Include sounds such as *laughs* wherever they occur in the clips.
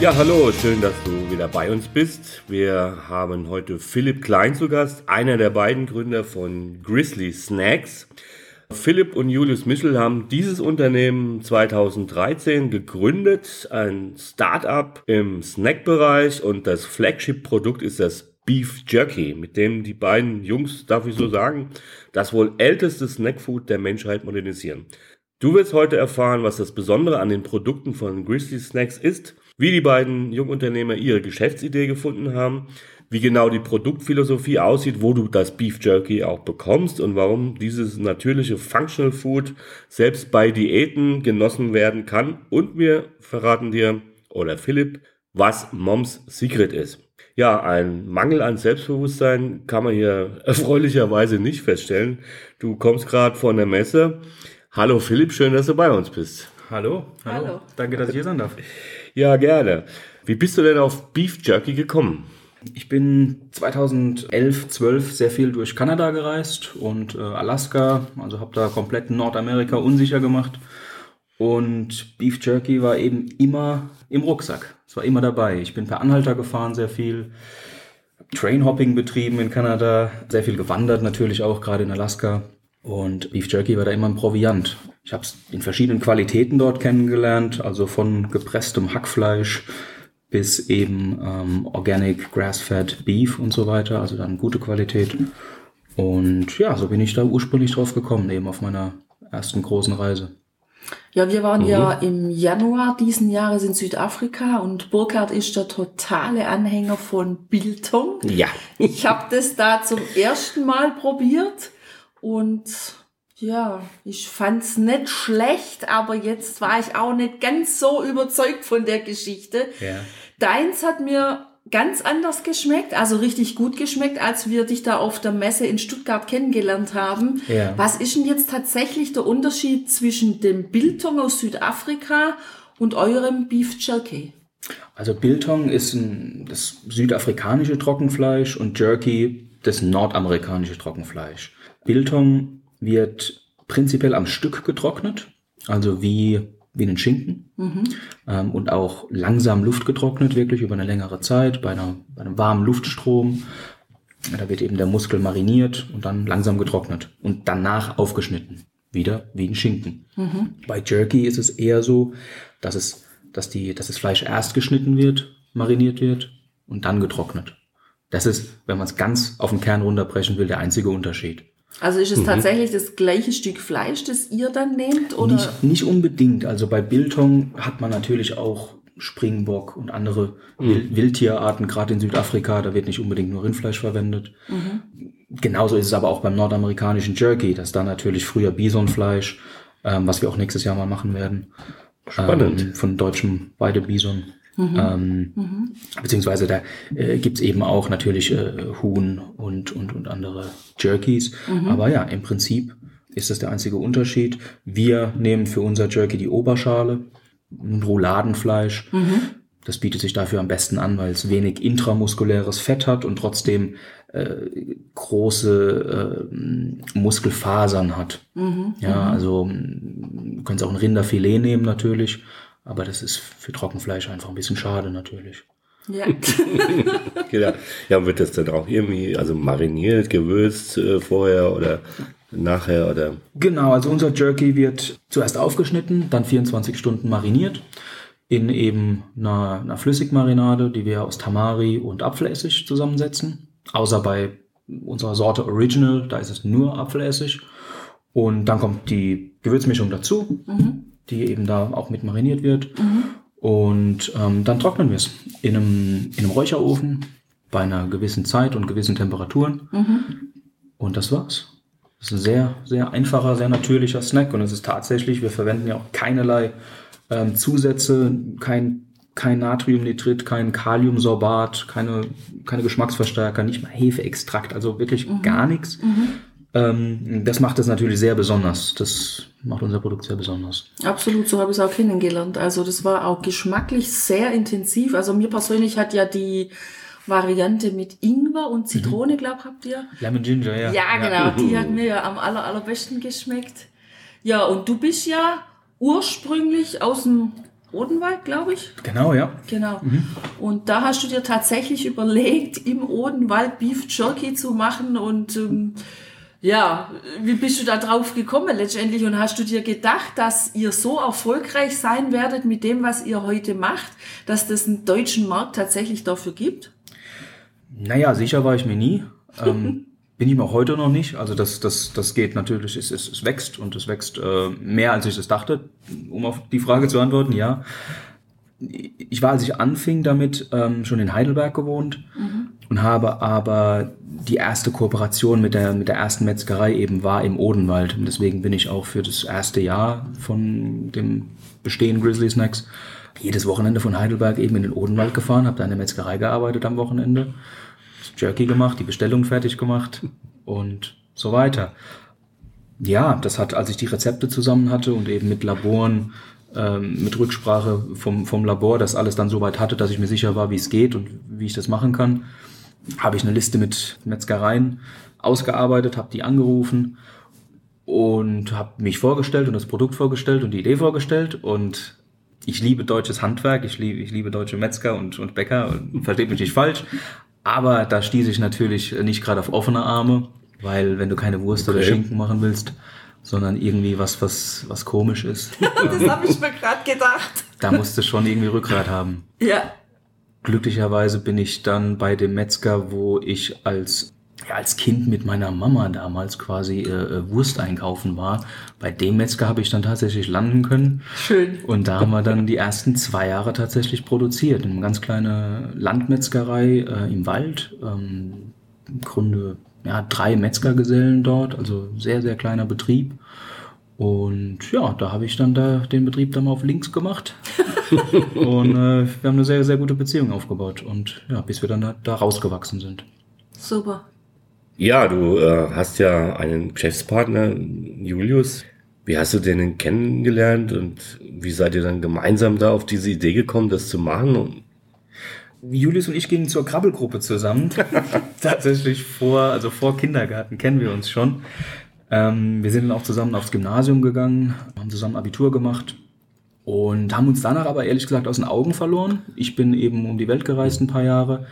Ja, hallo, schön, dass du wieder bei uns bist. Wir haben heute Philipp Klein zu Gast, einer der beiden Gründer von Grizzly Snacks. Philipp und Julius Michel haben dieses Unternehmen 2013 gegründet, ein Startup im Snackbereich und das Flagship-Produkt ist das Beef Jerky, mit dem die beiden Jungs, darf ich so sagen, das wohl älteste Snackfood der Menschheit modernisieren. Du wirst heute erfahren, was das Besondere an den Produkten von Grizzly Snacks ist, wie die beiden Jungunternehmer ihre Geschäftsidee gefunden haben, wie genau die Produktphilosophie aussieht, wo du das Beef Jerky auch bekommst und warum dieses natürliche Functional Food selbst bei Diäten genossen werden kann. Und wir verraten dir, oder Philipp, was Moms Secret ist. Ja, ein Mangel an Selbstbewusstsein kann man hier *laughs* erfreulicherweise nicht feststellen. Du kommst gerade von der Messe. Hallo Philipp, schön, dass du bei uns bist. Hallo, hallo. Hallo. Danke, dass ich hier sein darf. Ja, gerne. Wie bist du denn auf Beef Jerky gekommen? Ich bin 2011, 12 sehr viel durch Kanada gereist und äh, Alaska, also habe da komplett Nordamerika unsicher gemacht. Und Beef Jerky war eben immer im Rucksack. Es war immer dabei. Ich bin per Anhalter gefahren sehr viel, Trainhopping betrieben in Kanada, sehr viel gewandert natürlich auch, gerade in Alaska. Und Beef Jerky war da immer ein Proviant. Ich habe es in verschiedenen Qualitäten dort kennengelernt, also von gepresstem Hackfleisch bis eben ähm, Organic Grass-Fed Beef und so weiter, also dann gute Qualität. Und ja, so bin ich da ursprünglich drauf gekommen, eben auf meiner ersten großen Reise. Ja, wir waren ja im Januar diesen Jahres in Südafrika und Burkhard ist der totale Anhänger von Biltong. Ja. Ich habe das da zum ersten Mal probiert und ja, ich fand's nicht schlecht, aber jetzt war ich auch nicht ganz so überzeugt von der Geschichte. Ja. Deins hat mir ganz anders geschmeckt, also richtig gut geschmeckt, als wir dich da auf der Messe in Stuttgart kennengelernt haben. Ja. Was ist denn jetzt tatsächlich der Unterschied zwischen dem Biltong aus Südafrika und eurem Beef Jerky? Also Biltong ist ein, das südafrikanische Trockenfleisch und Jerky das nordamerikanische Trockenfleisch. Biltong wird prinzipiell am Stück getrocknet, also wie, wie einen Schinken ähm, und auch langsam luftgetrocknet, wirklich über eine längere Zeit bei, einer, bei einem warmen Luftstrom. Da wird eben der Muskel mariniert und dann langsam getrocknet und danach aufgeschnitten. Wieder wie ein Schinken. Bei Jerky ist es eher so, dass, es, dass, die, dass das Fleisch erst geschnitten wird, mariniert wird und dann getrocknet. Das ist, wenn man es ganz auf den Kern runterbrechen will, der einzige Unterschied. Also ist es tatsächlich das gleiche Stück Fleisch, das ihr dann nehmt? Oder? Nicht, nicht unbedingt. Also bei Biltong hat man natürlich auch Springbock und andere Wil- Wildtierarten, gerade in Südafrika, da wird nicht unbedingt nur Rindfleisch verwendet. Genauso ist es aber auch beim nordamerikanischen Jerky, dass da natürlich früher Bisonfleisch, ähm, was wir auch nächstes Jahr mal machen werden. Spannend. Ähm, von deutschem Weidebison. Ähm, Beziehungsweise da äh, gibt's eben auch natürlich äh, Huhn und, und, und andere Jerkies. Aber ja, im Prinzip ist das der einzige Unterschied. Wir nehmen für unser Jerky die Oberschale, ein Rouladenfleisch. Das bietet sich dafür am besten an, weil es wenig intramuskuläres Fett hat und trotzdem äh, große äh, Muskelfasern hat. Ja, also mh, du könntest auch ein Rinderfilet nehmen natürlich, aber das ist für Trockenfleisch einfach ein bisschen schade natürlich. Ja. *laughs* Ja, ja, wird das dann auch irgendwie, also mariniert, gewürzt äh, vorher oder nachher oder? Genau, also unser Jerky wird zuerst aufgeschnitten, dann 24 Stunden mariniert in eben einer, einer Flüssigmarinade, die wir aus Tamari und Apfelessig zusammensetzen. Außer bei unserer Sorte Original, da ist es nur Apfelessig. Und dann kommt die Gewürzmischung dazu, die eben da auch mit mariniert wird. Und ähm, dann trocknen wir es in einem, in einem Räucherofen bei einer gewissen Zeit und gewissen Temperaturen. Und das war's. Das ist ein sehr, sehr einfacher, sehr natürlicher Snack. Und es ist tatsächlich, wir verwenden ja auch keinerlei ähm, Zusätze, kein kein Natriumnitrit, kein Kaliumsorbat, keine, keine Geschmacksverstärker, nicht mal Hefeextrakt, also wirklich Mhm. gar nichts. Ähm, das macht es natürlich sehr besonders. Das macht unser Produkt sehr besonders. Absolut, so habe ich es auch kennengelernt. Also das war auch geschmacklich sehr intensiv. Also mir persönlich hat ja die Variante mit Ingwer und Zitrone, glaub, habt ihr? Lemon Ginger, ja. Ja, genau. Die hat *laughs* mir ja am aller, allerbesten geschmeckt. Ja, und du bist ja ursprünglich aus dem Odenwald, glaube ich. Genau, ja. Genau. Und da hast du dir tatsächlich überlegt, im Odenwald Beef Jerky zu machen und ähm, ja, wie bist du da drauf gekommen letztendlich und hast du dir gedacht, dass ihr so erfolgreich sein werdet mit dem, was ihr heute macht, dass das einen deutschen Markt tatsächlich dafür gibt? Naja, sicher war ich mir nie. *laughs* Ähm, bin ich mir auch heute noch nicht. Also das, das, das geht natürlich, es, es, es wächst und es wächst äh, mehr, als ich es dachte, um auf die Frage zu antworten, ja. Ich war, als ich anfing damit, ähm, schon in Heidelberg gewohnt und habe aber die erste Kooperation mit der, mit der ersten Metzgerei eben war im Odenwald. Und deswegen bin ich auch für das erste Jahr von dem Bestehen Grizzly Snacks jedes Wochenende von Heidelberg eben in den Odenwald gefahren, habe da in der Metzgerei gearbeitet am Wochenende, Jerky gemacht, die Bestellung fertig gemacht und so weiter. Ja, das hat, als ich die Rezepte zusammen hatte und eben mit Laboren, ähm, mit Rücksprache vom, vom Labor, das alles dann so weit hatte, dass ich mir sicher war, wie es geht und wie ich das machen kann, habe ich eine Liste mit Metzgereien ausgearbeitet, habe die angerufen und habe mich vorgestellt und das Produkt vorgestellt und die Idee vorgestellt und ich liebe deutsches Handwerk, ich liebe, ich liebe deutsche Metzger und, und Bäcker, und versteht mich nicht falsch, aber da stieß ich natürlich nicht gerade auf offene Arme, weil wenn du keine Wurst oder Okay. Schinken machen willst, sondern irgendwie was, was, was komisch ist, *laughs* Das habe ich mir gerade gedacht. da musst du schon irgendwie Rückgrat haben. Ja. Glücklicherweise bin ich dann bei dem Metzger, wo ich als, ja, als Kind mit meiner Mama damals quasi äh, äh, Wurst einkaufen war. Bei dem Metzger habe ich dann tatsächlich landen können. Schön. Und da haben wir dann die ersten zwei Jahre tatsächlich produziert. In einer ganz kleine Landmetzgerei äh, im Wald. Ähm, Im Grunde ja, drei Metzgergesellen dort, also sehr, sehr kleiner Betrieb. Und ja, da habe ich dann da den Betrieb dann mal auf links gemacht. *laughs* und äh, wir haben eine sehr, sehr gute Beziehung aufgebaut. Und ja, bis wir dann da, da rausgewachsen sind. Super. Ja, du äh, hast ja einen Geschäftspartner, Julius. Wie hast du den denn kennengelernt und wie seid ihr dann gemeinsam da auf diese Idee gekommen, das zu machen? Und Julius und ich gingen zur Krabbelgruppe zusammen. *laughs* Tatsächlich vor, also vor Kindergarten kennen wir uns schon. Ähm, wir sind dann auch zusammen aufs Gymnasium gegangen, haben zusammen Abitur gemacht und haben uns danach aber ehrlich gesagt aus den Augen verloren. Ich bin eben um die Welt gereist ein paar Jahre.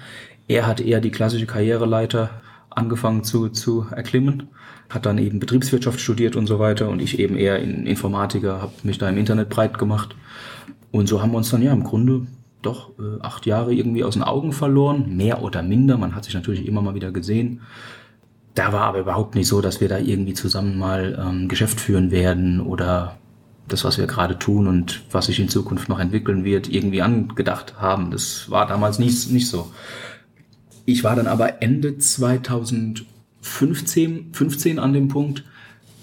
Er hat eher die klassische Karriereleiter angefangen zu, zu erklimmen, hat dann eben Betriebswirtschaft studiert und so weiter und ich eben eher in Informatiker, habe mich da im Internet breit gemacht. Und so haben wir uns dann ja im Grunde doch äh, acht Jahre irgendwie aus den Augen verloren, mehr oder minder. Man hat sich natürlich immer mal wieder gesehen. Da war aber überhaupt nicht so, dass wir da irgendwie zusammen mal ähm, Geschäft führen werden oder das, was wir gerade tun und was sich in Zukunft noch entwickeln wird, irgendwie angedacht haben. Das war damals nicht, nicht so. Ich war dann aber Ende 2015 15 an dem Punkt,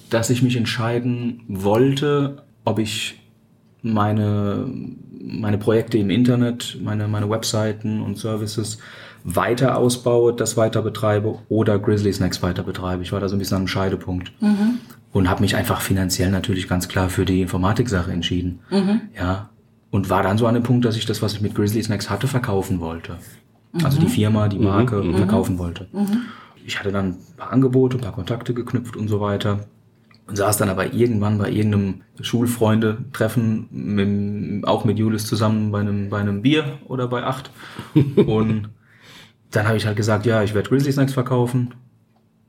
dass ich mich entscheiden wollte, ob ich meine, meine Projekte im Internet, meine, meine Webseiten und Services weiter ausbaue, das weiter betreibe oder Grizzly Snacks weiter betreibe. Ich war da so ein bisschen an einem Scheidepunkt und habe mich einfach finanziell natürlich ganz klar für die Informatik-Sache entschieden. Ja. Und war dann so an dem Punkt, dass ich das, was ich mit Grizzly Snacks hatte, verkaufen wollte. Also die Firma, die Marke verkaufen wollte. Ich hatte dann ein paar Angebote, ein paar Kontakte geknüpft und so weiter. Und saß dann aber irgendwann bei irgendeinem Schulfreunde-Treffen, mit, auch mit Julius zusammen bei einem, bei einem Bier oder bei acht. *laughs* Und dann habe ich halt gesagt, ja, ich werde Grizzly Snacks verkaufen.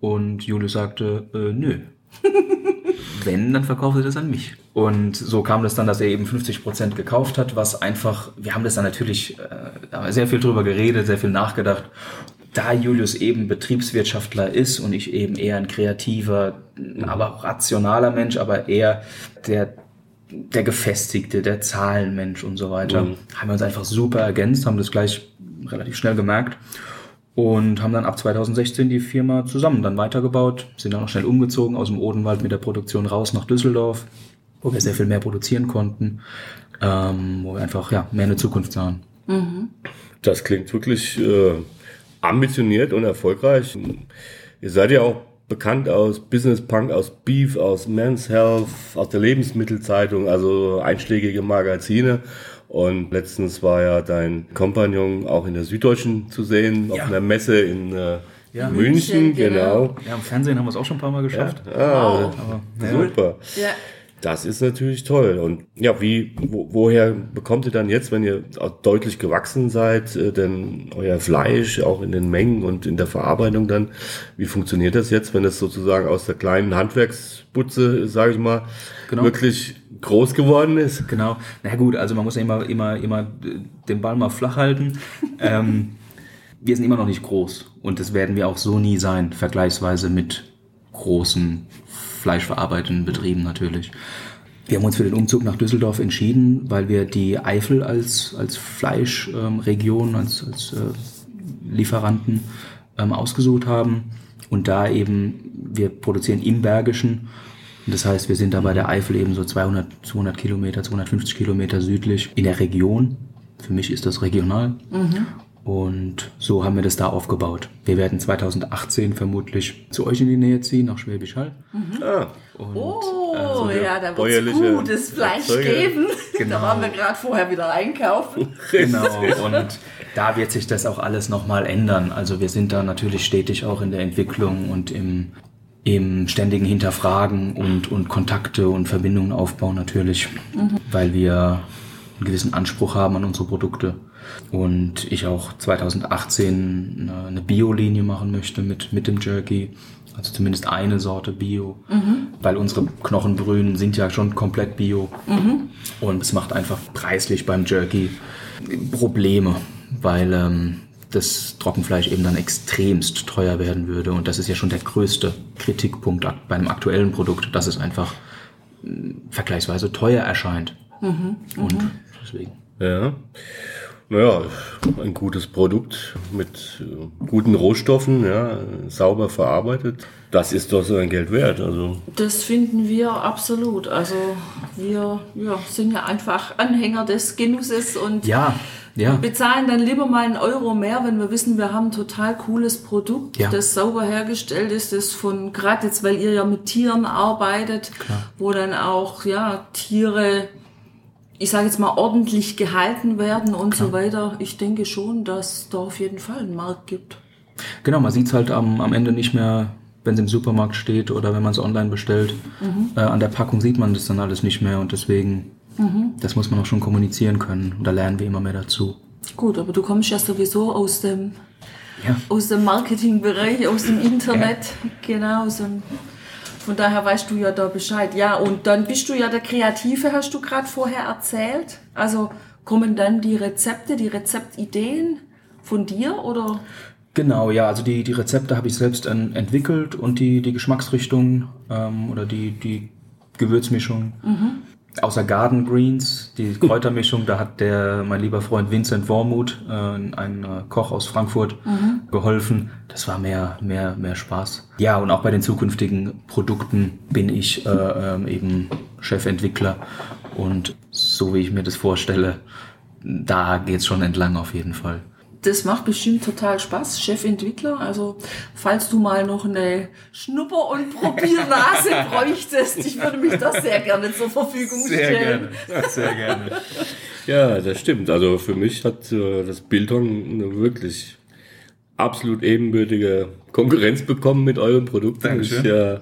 Und Julius sagte, äh, nö. *laughs* Wenn, dann verkauft er das an mich. Und so kam das dann, dass er eben 50% gekauft hat, was einfach, wir haben das dann natürlich, äh, sehr viel drüber geredet, sehr viel nachgedacht. Da Julius eben Betriebswirtschaftler ist und ich eben eher ein kreativer, aber auch rationaler Mensch, aber eher der, der gefestigte, der Zahlenmensch und so weiter, Mhm. haben wir uns einfach super ergänzt, haben das gleich relativ schnell gemerkt und haben dann ab 2016 die Firma zusammen dann weitergebaut, sind dann auch schnell umgezogen aus dem Odenwald mit der Produktion raus nach Düsseldorf, wo wir sehr viel mehr produzieren konnten. ähm, wo wir einfach ja, mehr eine Zukunft sahen. Das klingt wirklich äh, ambitioniert und erfolgreich. Ihr seid ja auch bekannt aus Business Punk, aus Beef, aus Men's Health, aus der Lebensmittelzeitung, also einschlägige Magazine. Und letztens war ja dein Kompagnon auch in der Süddeutschen zu sehen, auf Ja. einer Messe in äh, Ja. München, München, genau. genau. Ja, im Fernsehen haben wir es auch schon ein paar Mal geschafft. Ah, Aber, super. Ja. Das ist natürlich toll. Und ja, wie, wo, woher bekommt ihr dann jetzt, wenn ihr auch deutlich gewachsen seid, äh, denn euer Fleisch auch in den Mengen und in der Verarbeitung dann? Wie funktioniert das jetzt, wenn das sozusagen aus der kleinen Handwerksbutze, sage ich mal, Genau. wirklich groß geworden ist? Genau. Na gut, also man muss ja immer, immer, immer den Ball mal flach halten. ähm, wir sind immer noch nicht groß und das werden wir auch so nie sein, vergleichsweise mit großen fleischverarbeitenden Betrieben natürlich. Wir haben uns für den Umzug nach Düsseldorf entschieden, weil wir die Eifel als, als Fleischregion, als, als äh, Lieferanten ähm, ausgesucht haben und da eben, wir produzieren im Bergischen und das heißt, wir sind da bei der Eifel eben so 200, 200 Kilometer, 250 Kilometer südlich in der Region. Für mich ist das regional. Und so haben wir das da aufgebaut. Wir werden 2018 vermutlich zu euch in die Nähe ziehen, nach Schwäbisch Hall. Ah, Und, Oh, Also ja, da wird es gutes Fleisch Erzeuger. geben. *laughs* Genau. Da waren wir gerade vorher wieder einkaufen. *laughs* Genau, und da wird sich das auch alles nochmal ändern. Also wir sind da natürlich stetig auch in der Entwicklung und im, im ständigen Hinterfragen und, und Kontakte und Verbindungen aufbauen natürlich, weil wir einen gewissen Anspruch haben an unsere Produkte. Und ich auch 2018 eine, Bio-Linie machen möchte mit, mit dem Jerky. Also zumindest eine Sorte Bio, weil unsere Knochenbrühen sind ja schon komplett Bio. Und es macht einfach preislich beim Jerky Probleme, weil ähm, das Trockenfleisch eben dann extremst teuer werden würde. Und das ist ja schon der größte Kritikpunkt bei einem aktuellen Produkt, dass es einfach mh, vergleichsweise teuer erscheint. Und deswegen. ja. Naja, ein gutes Produkt mit äh, guten Rohstoffen, ja, sauber verarbeitet. Das ist doch so ein Geld wert. Also Das finden wir absolut. Also wir ja, sind ja einfach Anhänger des Genusses und Ja, ja. bezahlen dann lieber mal einen Euro mehr, wenn wir wissen, wir haben ein total cooles Produkt, Ja. das sauber hergestellt ist, das von, gerade jetzt, weil ihr ja mit Tieren arbeitet, wo dann auch, ja, Tiere, ich sage jetzt mal, ordentlich gehalten werden und so weiter. Ich denke schon, dass da auf jeden Fall einen Markt gibt. Genau, man sieht es halt am, am Ende nicht mehr, wenn es im Supermarkt steht oder wenn man es online bestellt. Äh, an der Packung sieht man das dann alles nicht mehr und deswegen, das muss man auch schon kommunizieren können. Und da lernen wir immer mehr dazu. Gut, aber du kommst ja sowieso aus dem, Ja. aus dem Marketingbereich, aus dem Internet, genau. So ein, von daher weißt du ja da Bescheid. Ja, und dann bist du ja der Kreative, hast du gerade vorher erzählt. Also kommen dann die Rezepte, die Rezeptideen von dir oder? Genau, ja, also die, die Rezepte habe ich selbst en- entwickelt und die, die Geschmacksrichtung ähm, oder die, die Gewürzmischung. Außer Garden Greens, die Kräutermischung, da hat der mein lieber Freund Vincent Wormuth, äh, ein äh, Koch aus Frankfurt, geholfen. Das war mehr, mehr, mehr Spaß. Ja, und auch bei den zukünftigen Produkten bin ich äh, ähm, eben Chefentwickler und so wie ich mir das vorstelle, da geht's schon entlang auf jeden Fall. Das macht bestimmt total Spaß, Chefentwickler. Also, falls du mal noch eine Schnupper- und Probiernase *laughs* bräuchtest, ich würde mich das sehr gerne zur Verfügung stellen. sehr gerne. Ja, das stimmt. Also für mich hat äh, das Bilton eine wirklich absolut ebenbürtige Konkurrenz bekommen mit euren Produkten. Dankeschön. Ich äh,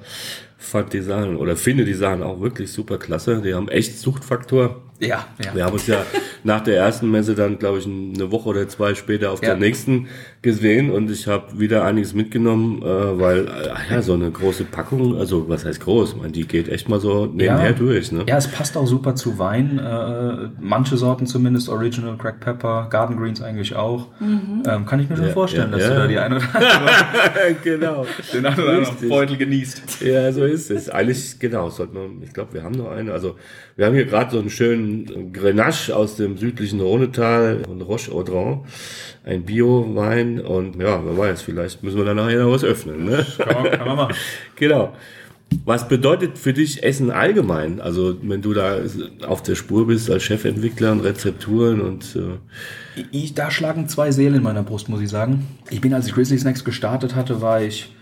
fand die Sachen oder finde die Sachen auch wirklich super klasse. Die haben echt Suchtfaktor. Ja, ja. Wir haben uns ja nach der ersten Messe dann, glaube ich, eine Woche oder zwei später auf Ja. der nächsten gesehen und ich habe wieder einiges mitgenommen, äh, weil äh, ja, so eine große Packung, also was heißt groß, meine, die geht echt mal so nebenher durch. Ne? Ja, es passt auch super zu Wein. Äh, manche Sorten zumindest, Original Cracked Pepper, Garden Greens eigentlich auch. Ähm, kann ich mir schon Ja, vorstellen, ja, dass ja. du da die eine oder andere, *laughs* genau. den einen oder anderen. Beutel genießt. Ja, so ist es. Eigentlich, genau, sollte man, ich glaube, wir haben noch eine. Also, wir haben hier gerade so einen schönen Grenache aus dem südlichen Rhonetal von Roche Audran. Ein Bio-Wein und ja, wer weiß, vielleicht müssen wir da nachher noch was öffnen. Ne? Kann man, kann man machen. *laughs* genau. Was bedeutet für dich Essen allgemein? Also wenn du da auf der Spur bist als Chefentwickler und Rezepturen und äh ich, da schlagen zwei Seelen in meiner Brust, muss ich sagen. Ich bin, als ich Grizzly Snacks gestartet hatte, war ich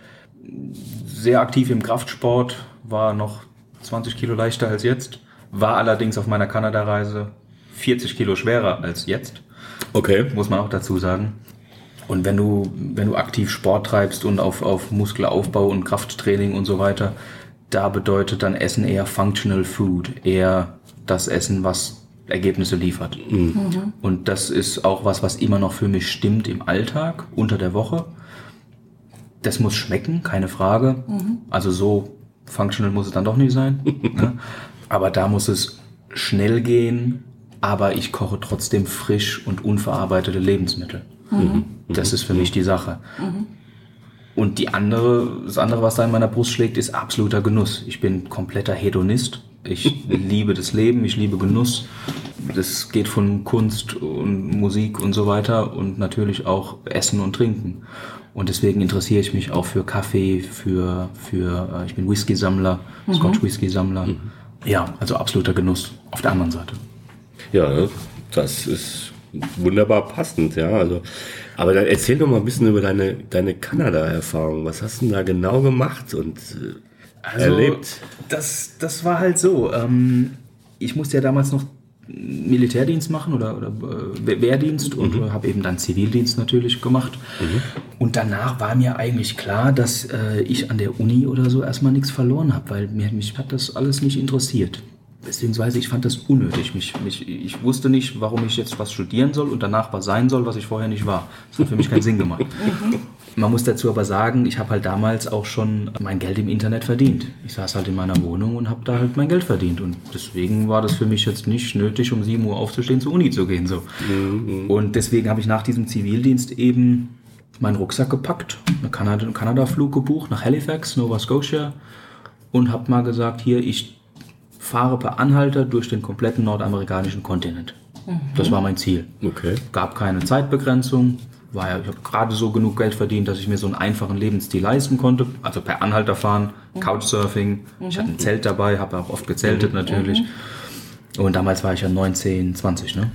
sehr aktiv im Kraftsport, war noch 20 Kilo leichter als jetzt, war allerdings auf meiner Kanada-Reise 40 Kilo schwerer als jetzt. Okay. Muss man auch dazu sagen. Und wenn du, wenn du aktiv Sport treibst und auf, auf Muskelaufbau und Krafttraining und so weiter, da bedeutet dann Essen eher Functional Food, eher das Essen, was Ergebnisse liefert. Mhm. Und das ist auch was, was immer noch für mich stimmt im Alltag, unter der Woche. Das muss schmecken, keine Frage. Mhm. Also so functional muss es dann doch nicht sein. *laughs* ne? Aber da muss es schnell gehen, aber ich koche trotzdem frisch und unverarbeitete Lebensmittel. Mhm. Das ist für mich die Sache. Mhm. Und die andere, das andere, was da in meiner Brust schlägt, ist absoluter Genuss. Ich bin kompletter Hedonist. Ich *laughs* liebe das Leben, ich liebe Genuss. Das geht von Kunst und Musik und so weiter und natürlich auch Essen und Trinken. Und deswegen interessiere ich mich auch für Kaffee, für, für äh, ich bin Whisky-Sammler, mhm. Scotch-Whisky-Sammler. Mhm. Ja, also absoluter Genuss auf der anderen Seite. Ja, das ist wunderbar passend, ja. Also, aber dann erzähl doch mal ein bisschen über deine, deine Kanada-Erfahrung. Was hast du denn da genau gemacht und äh, also, erlebt? Das, das war halt so. Ähm, ich musste ja damals noch Militärdienst machen oder, oder äh, Wehrdienst und mhm. habe eben dann Zivildienst natürlich gemacht. Mhm. Und danach war mir eigentlich klar, dass äh, ich an der Uni oder so erstmal nichts verloren habe, weil mir, mich hat das alles nicht interessiert. Beziehungsweise ich fand das unnötig. Mich, mich, ich wusste nicht, warum ich jetzt was studieren soll und danach was sein soll, was ich vorher nicht war. Das hat für mich keinen Sinn gemacht. Mhm. Man muss dazu aber sagen, ich habe halt damals auch schon mein Geld im Internet verdient. Ich saß halt in meiner Wohnung und habe da halt mein Geld verdient. Und deswegen war das für mich jetzt nicht nötig, um 7 Uhr aufzustehen, zur Uni zu gehen. So. Mhm. Und deswegen habe ich nach diesem Zivildienst eben meinen Rucksack gepackt, einen Kanada-Flug Kanada gebucht nach Halifax, Nova Scotia und habe mal gesagt, hier, ich fahre per Anhalter durch den kompletten nordamerikanischen Kontinent. Mhm. Das war mein Ziel. Okay. Gab keine Zeitbegrenzung, war ja, ich habe gerade so genug Geld verdient, dass ich mir so einen einfachen Lebensstil leisten konnte. Also per Anhalter fahren, mhm. Couchsurfing. Mhm. Ich hatte ein Zelt dabei, habe auch oft gezeltet mhm. natürlich. Mhm. Und damals war ich ja 19, 20, ne?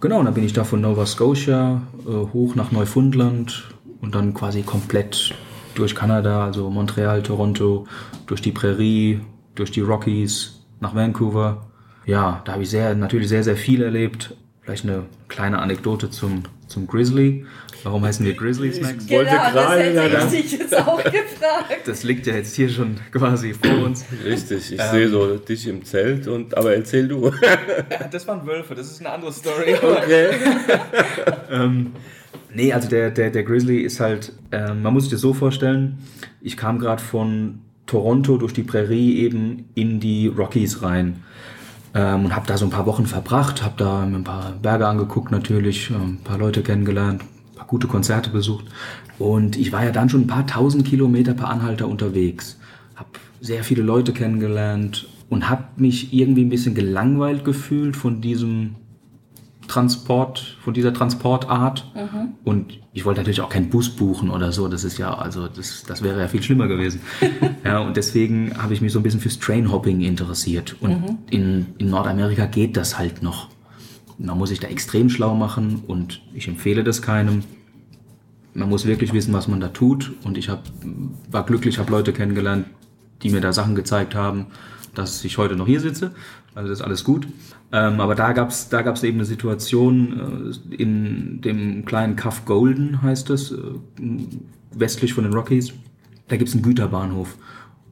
Genau, und dann bin ich da von Nova Scotia äh, hoch nach Neufundland und dann quasi komplett durch Kanada, also Montreal, Toronto, durch die Prärie, durch die Rockies nach Vancouver. Ja, da habe ich sehr, natürlich sehr, sehr viel erlebt. Vielleicht eine kleine Anekdote zum zum Grizzly. Warum heißen wir Grizzly Snacks? Ich wollte genau, gerade das hätte ich dich jetzt auch *laughs* gefragt. Das liegt ja jetzt hier schon quasi vor uns. Richtig, ich ähm, sehe so dich im Zelt und aber erzähl du. *laughs* Das waren Wölfe, das ist eine andere Story. Okay. *laughs* ähm, nee, also der, der, der Grizzly ist halt, äh, man muss sich das so vorstellen, ich kam gerade von Toronto durch die Prärie eben in die Rockies rein ähm, und habe da so ein paar Wochen verbracht, habe da mir ein paar Berge angeguckt natürlich, ähm, ein paar Leute kennengelernt, ein paar gute Konzerte besucht. Und ich war ja dann schon ein paar tausend Kilometer per Anhalter unterwegs, habe sehr viele Leute kennengelernt und habe mich irgendwie ein bisschen gelangweilt gefühlt von diesem Transport, von dieser Transportart. Mhm. Und ich wollte natürlich auch keinen Bus buchen oder so. Das ist ja, also das, das wäre ja viel schlimmer gewesen. *laughs* ja, und deswegen habe ich mich so ein bisschen fürs Trainhopping interessiert. Und mhm. in, in Nordamerika geht das halt noch. Man muss sich da extrem schlau machen und ich empfehle das keinem. Man muss wirklich wissen, was man da tut. Und ich hab, war glücklich, habe Leute kennengelernt, die mir da Sachen gezeigt haben, dass ich heute noch hier sitze. Also das ist alles gut. Ähm, aber da gab es da gab's eben eine Situation äh, in dem kleinen Cuff Golden, heißt es, äh, westlich von den Rockies. Da gibt es einen Güterbahnhof.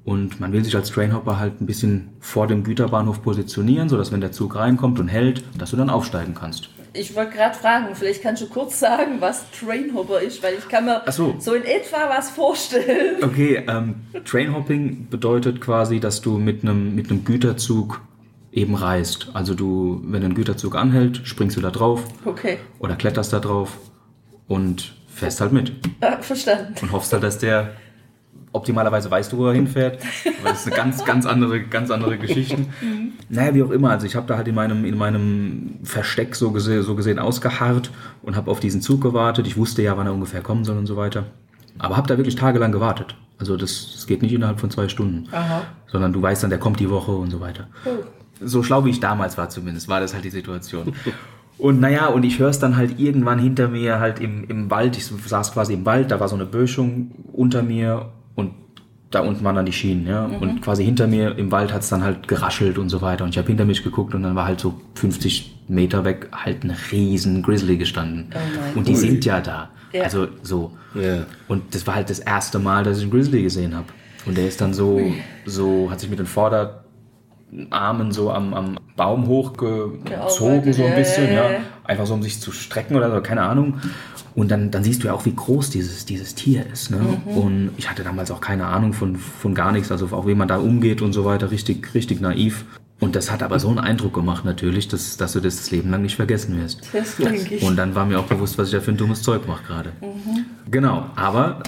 Und man will sich als Trainhopper halt ein bisschen vor dem Güterbahnhof positionieren, sodass wenn der Zug reinkommt und hält, dass du dann aufsteigen kannst. Ich wollte gerade fragen, vielleicht kannst du kurz sagen, was Trainhopper ist, weil ich kann mir so. so. in etwa was vorstellen. Okay, ähm, Trainhopping bedeutet quasi, dass du mit einem mit einem Güterzug eben reist. Also du, wenn ein Güterzug anhält, springst du da drauf. Okay. Oder kletterst da drauf und fährst halt mit. Ah, verstanden. Und hoffst halt, dass der optimalerweise weißt du, wo er hinfährt. Aber das ist eine ganz, ganz andere, ganz andere Geschichte. *laughs* Mhm. Naja, wie auch immer. Also ich habe da halt in meinem, in meinem Versteck so gesehen, so gesehen ausgeharrt und habe auf diesen Zug gewartet. Ich wusste ja, wann er ungefähr kommen soll und so weiter. Aber habe da wirklich tagelang gewartet. Also das, das geht nicht innerhalb von zwei Stunden. Aha. Sondern du weißt dann, der kommt die Woche und so weiter. Oh. So schlau wie ich damals war zumindest, war das halt die Situation. Und naja, und ich höre es dann halt irgendwann hinter mir halt im, im Wald. Ich saß quasi im Wald, da war so eine Böschung unter mir und da unten waren dann die Schienen, ja. Und quasi hinter mir im Wald hat es dann halt geraschelt und so weiter. Und ich habe hinter mich geguckt und dann war halt so 50 Meter weg halt ein riesen Grizzly gestanden. Oh und die sind ja da. Ja. Also so. Ja. Und das war halt das erste Mal, dass ich einen Grizzly gesehen habe. Und der ist dann so, so, hat sich mit den Vorderarmen so am, am Baum hochgezogen, so ein bisschen, ja, ja, ja. Einfach so, um sich zu strecken oder so, keine Ahnung. Und dann, dann siehst du ja auch, wie groß dieses, dieses Tier ist. Ne? Mhm. Und ich hatte damals auch keine Ahnung von, von gar nichts, also auch wie man da umgeht und so weiter, richtig, richtig naiv. Und das hat aber so einen Eindruck gemacht natürlich, dass, dass du das das Leben lang nicht vergessen wirst. Das denke ich. Und dann war mir auch bewusst, was ich da für ein dummes Zeug mache gerade. Genau, aber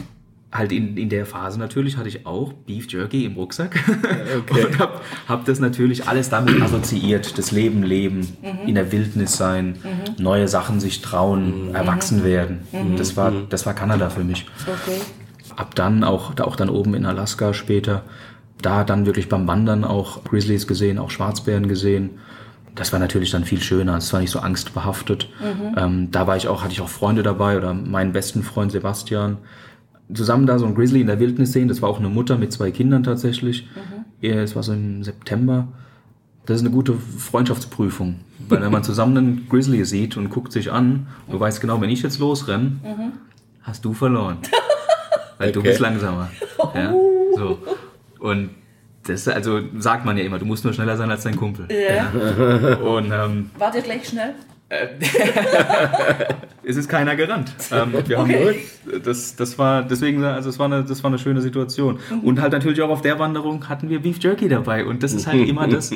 halt in, in der Phase natürlich hatte ich auch Beef Jerky im Rucksack *laughs* und habe hab das natürlich alles damit assoziiert. Das Leben leben, in der Wildnis sein, neue Sachen sich trauen, erwachsen werden. Das, war, das war Kanada für mich. okay. Ab dann auch, auch dann oben in Alaska später, da dann wirklich beim Wandern auch Grizzlies gesehen, auch Schwarzbären gesehen. Das war natürlich dann viel schöner. Es war nicht so angstbehaftet. Ähm, da war ich auch, hatte ich auch Freunde dabei oder meinen besten Freund Sebastian. Zusammen da so ein Grizzly in der Wildnis sehen. Das war auch eine Mutter mit zwei Kindern tatsächlich. Ja, Es war so im September. Das ist eine gute Freundschaftsprüfung. Weil wenn man zusammen einen Grizzly sieht und guckt sich an, du weißt genau, wenn ich jetzt losrenne, hast du verloren. *laughs* Weil du Okay. bist langsamer. Ja, so. Und das, also sagt man ja immer, du musst nur schneller sein als dein Kumpel. Ja. Und ähm, Wart ihr gleich schnell? *laughs* es ist keiner gerannt. Ähm, wir haben Okay. das, das war deswegen, also es war eine, das war eine schöne Situation. Und halt natürlich auch auf der Wanderung hatten wir Beef Jerky dabei. Und das ist halt *laughs* immer das,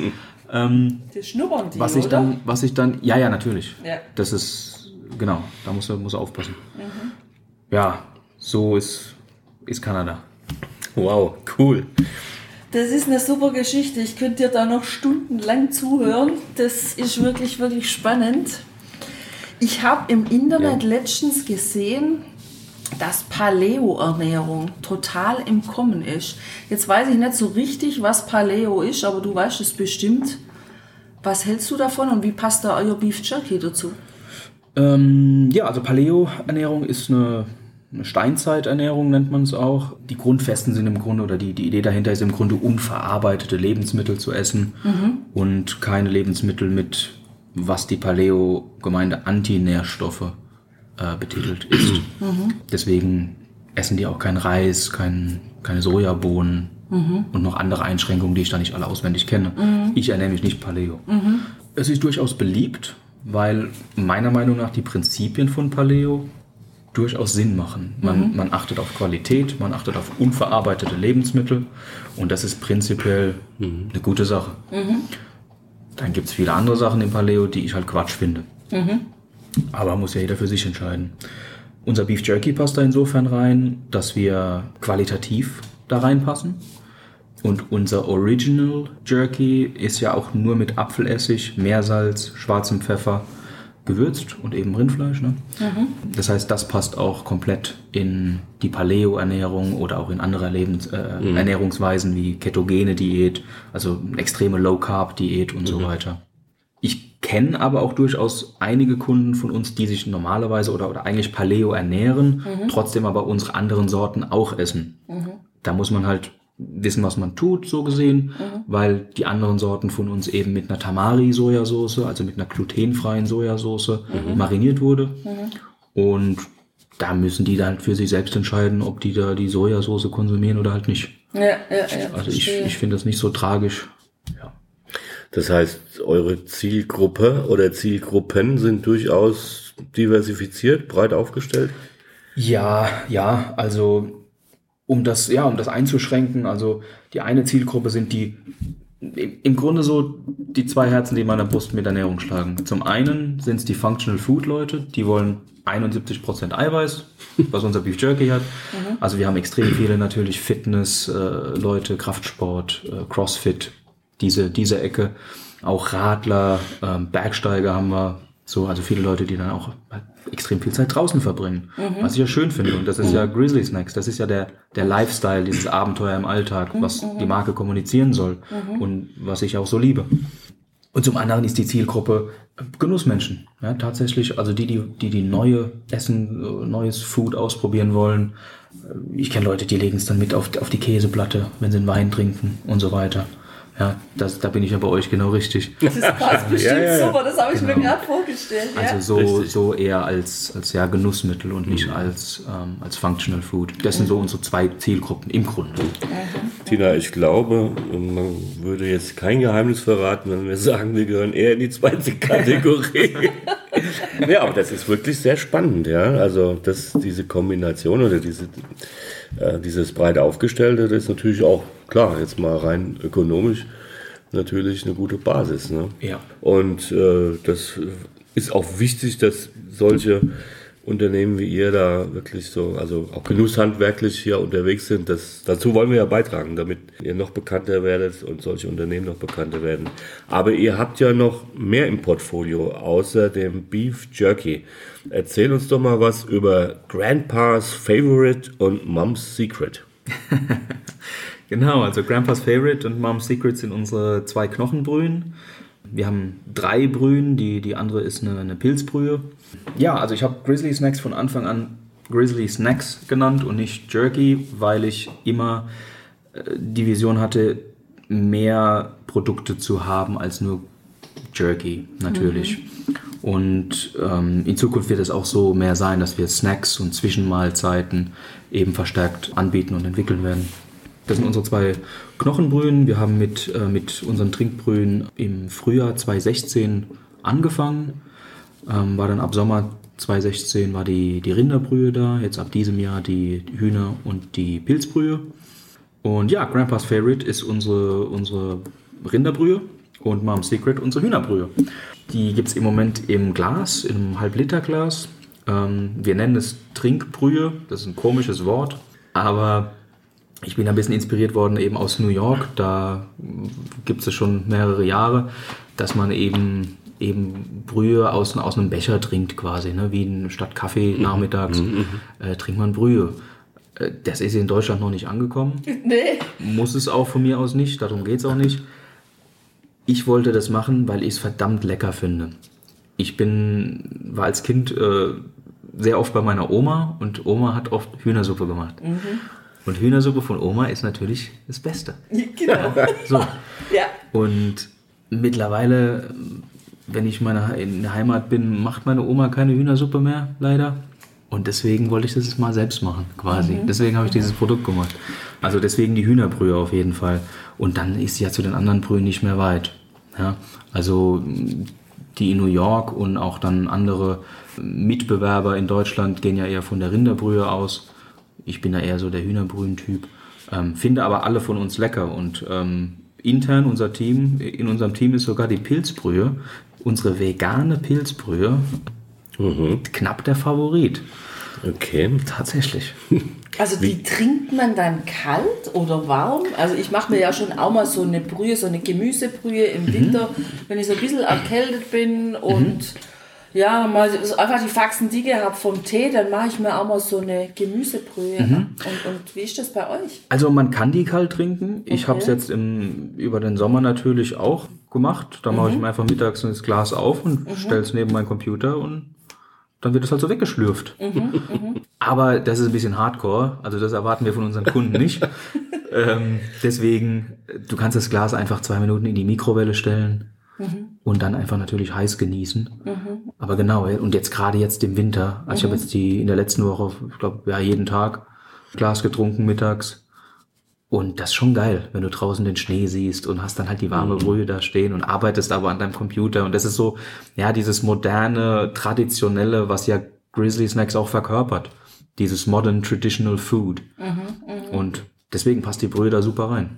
ähm, Das schnuppern die, was ich oder? dann, was ich dann, ja, ja, natürlich. Ja. Das ist, genau, da muss er, muss er aufpassen. Ja, so ist, ist Kanada. Wow, cool. Das ist eine super Geschichte. Ich könnte dir da noch stundenlang zuhören. Das ist wirklich, wirklich spannend. Ich habe im Internet Ja. letztens gesehen, dass Paleo-Ernährung total im Kommen ist. Jetzt weiß ich nicht so richtig, was Paleo ist, aber du weißt es bestimmt. Was hältst du davon und wie passt da euer Beef Jerky dazu? Ähm, ja, also Paleo-Ernährung ist eine, eine Steinzeiternährung, nennt man es auch. Die Grundfesten sind im Grunde, oder die, die Idee dahinter ist im Grunde unverarbeitete Lebensmittel zu essen und keine Lebensmittel mit, was die Paleo-Gemeinde Antinährstoffe äh, betitelt ist. Deswegen essen die auch kein Reis, kein, keine Sojabohnen und noch andere Einschränkungen, die ich da nicht alle auswendig kenne. Ich ernähre mich nicht Paleo. Es ist durchaus beliebt, weil meiner Meinung nach die Prinzipien von Paleo durchaus Sinn machen. Man, man achtet auf Qualität, man achtet auf unverarbeitete Lebensmittel und das ist prinzipiell eine gute Sache. Dann gibt es viele andere Sachen im Paleo, die ich halt Quatsch finde. Aber muss ja jeder für sich entscheiden. Unser Beef Jerky passt da insofern rein, dass wir qualitativ da reinpassen. Und unser Original Jerky ist ja auch nur mit Apfelessig, Meersalz, schwarzem Pfeffer gewürzt und eben Rindfleisch. Ne? Das heißt, das passt auch komplett in die Paleo-Ernährung oder auch in andere Lebens äh, Ernährungsweisen wie ketogene Diät, also extreme Low-Carb-Diät und so weiter. Ich kenne aber auch durchaus einige Kunden von uns, die sich normalerweise oder, oder eigentlich Paleo ernähren, trotzdem aber unsere anderen Sorten auch essen. Da muss man halt wissen, was man tut, so gesehen, weil die anderen Sorten von uns eben mit einer Tamari-Sojasauce, also mit einer glutenfreien Sojasauce, mariniert wurde. Und da müssen die dann für sich selbst entscheiden, ob die da die Sojasauce konsumieren oder halt nicht. Ja, ja, ja. Also ich, ich finde das nicht so tragisch. Ja. Das heißt, eure Zielgruppe oder Zielgruppen sind durchaus diversifiziert, breit aufgestellt. Ja, ja, also um das, ja, um das einzuschränken, also die eine Zielgruppe sind die im Grunde so die zwei Herzen, die in meiner Brust mit Ernährung schlagen. Zum einen sind es die Functional Food Leute, die wollen 71% Eiweiß, *laughs* was unser Beef Jerky hat. Also wir haben extrem viele natürlich Fitness äh, Leute, Kraftsport, äh, Crossfit, diese diese Ecke, auch Radler, ähm, Bergsteiger haben wir, So, also viele Leute, die dann auch halt extrem viel Zeit draußen verbringen. Was ich ja schön finde. Und das ist ja Grizzly Snacks. Das ist ja der, der Lifestyle, dieses Abenteuer im Alltag, was die Marke kommunizieren soll. Und was ich auch so liebe. Und zum anderen ist die Zielgruppe Genussmenschen. Ja, tatsächlich, also die, die, die, die neue Essen, neues Food ausprobieren wollen. Ich kenne Leute, die legen es dann mit auf, auf die Käseplatte, wenn sie einen Wein trinken und so weiter. Ja, das, da bin ich ja bei euch genau richtig. Das passt *laughs* bestimmt ja, ja. super, das habe ich mir Genau. gerade vorgestellt. Also ja. so, Richtig. so eher als, als ja, Genussmittel und nicht als, ähm, als Functional Food. Das sind so unsere zwei Zielgruppen im Grunde. Tina, ich glaube, man würde jetzt kein Geheimnis verraten, wenn wir sagen, wir gehören eher in die zweite Kategorie. *laughs* ja, aber das ist wirklich sehr spannend, ja. Also das, diese Kombination oder diese, äh, dieses breit aufgestellte, das ist natürlich auch, klar, jetzt mal rein ökonomisch, natürlich eine gute Basis. Ne? Ja. Und äh, das ist auch wichtig, dass solche Unternehmen wie ihr da wirklich so, also auch genusshandwerklich hier unterwegs sind. Das, dazu wollen wir ja beitragen, damit ihr noch bekannter werdet und solche Unternehmen noch bekannter werden. Aber ihr habt ja noch mehr im Portfolio außer dem Beef Jerky. Erzähl uns doch mal was über Grandpa's Favorite und Mom's Secret. *laughs* Genau, also Grandpa's Favorite und Mom's Secret sind unsere zwei Knochenbrühen. Wir haben drei Brühen, die, die andere ist eine, eine Pilzbrühe. Ja, also ich habe Grizzly Snacks von Anfang an Grizzly Snacks genannt und nicht Jerky, weil ich immer äh, die Vision hatte, mehr Produkte zu haben als nur Jerky, natürlich. Und ähm, in Zukunft wird es auch so mehr sein, dass wir Snacks und Zwischenmahlzeiten eben verstärkt anbieten und entwickeln werden. Das sind unsere zwei Knochenbrühen. Wir haben mit, äh, mit unseren Trinkbrühen im Frühjahr 2016 angefangen. Ähm, war dann ab Sommer 2016 war die, die Rinderbrühe da. Jetzt ab diesem Jahr die Hühner- und die Pilzbrühe. Und ja, Grandpa's Favorite ist unsere, unsere Rinderbrühe und Mom's Secret unsere Hühnerbrühe. Die gibt es im Moment im Glas, einem Halb-Liter-Glas. Ähm, wir nennen es Trinkbrühe, das ist ein komisches Wort, aber ich bin ein bisschen inspiriert worden eben aus New York. Da gibt es schon mehrere Jahre, dass man eben eben Brühe aus, aus einem Becher trinkt quasi, ne? wie in- statt Kaffee nachmittags äh, trinkt man Brühe. Äh, Das ist in Deutschland noch nicht angekommen. *laughs* Nee. Muss es auch von mir aus nicht, darum geht es auch nicht. Ich wollte das machen, weil ich es verdammt lecker finde. Ich bin, war als Kind äh, sehr oft bei meiner Oma und Oma hat oft Hühnersuppe gemacht. Und Hühnersuppe von Oma ist natürlich das Beste. Genau. *laughs* So. ja. Und mittlerweile, wenn ich meine, in der Heimat bin, macht meine Oma keine Hühnersuppe mehr, leider. Und deswegen wollte ich das jetzt mal selbst machen, quasi. Deswegen habe ich dieses Produkt gemacht. Also deswegen die Hühnerbrühe auf jeden Fall. Und dann ist sie ja zu den anderen Brühen nicht mehr weit. Ja? Also die in New York und auch dann andere Mitbewerber in Deutschland gehen ja eher von der Rinderbrühe aus. Ich bin da eher so der Hühnerbrühen-Typ. Ähm, finde aber alle von uns lecker und ähm, intern unser Team, in unserem Team ist sogar die Pilzbrühe, unsere vegane Pilzbrühe, knapp der Favorit. Okay. Tatsächlich. *laughs* Also die trinkt man dann kalt oder warm? Also ich mache mir ja schon auch mal so eine Brühe, so eine Gemüsebrühe im Mhm. Winter, wenn ich so ein bisschen erkältet bin und ja, mal so einfach die Faxen dicke habe vom Tee, dann mache ich mir auch mal so eine Gemüsebrühe. Mhm. Und, und wie ist das bei euch? Also man kann die kalt trinken. Ich Okay. habe es jetzt im, über den Sommer natürlich auch gemacht. Da mache ich mir einfach mittags das Glas auf und stelle es neben meinen Computer und dann wird es halt so weggeschlürft. Aber das ist ein bisschen Hardcore. Also das erwarten wir von unseren Kunden nicht. *laughs* ähm, deswegen, du kannst das Glas einfach zwei Minuten in die Mikrowelle stellen und dann einfach natürlich heiß genießen. Aber genau, und jetzt gerade jetzt im Winter, also ich habe jetzt die in der letzten Woche, ich glaube, ja, jeden Tag Glas getrunken mittags. Und das ist schon geil, wenn du draußen den Schnee siehst und hast dann halt die warme Brühe da stehen und arbeitest aber an deinem Computer. Und das ist so, ja, dieses moderne, traditionelle, was ja Grizzly Snacks auch verkörpert. Dieses modern, traditional food. Und deswegen passt die Brühe da super rein.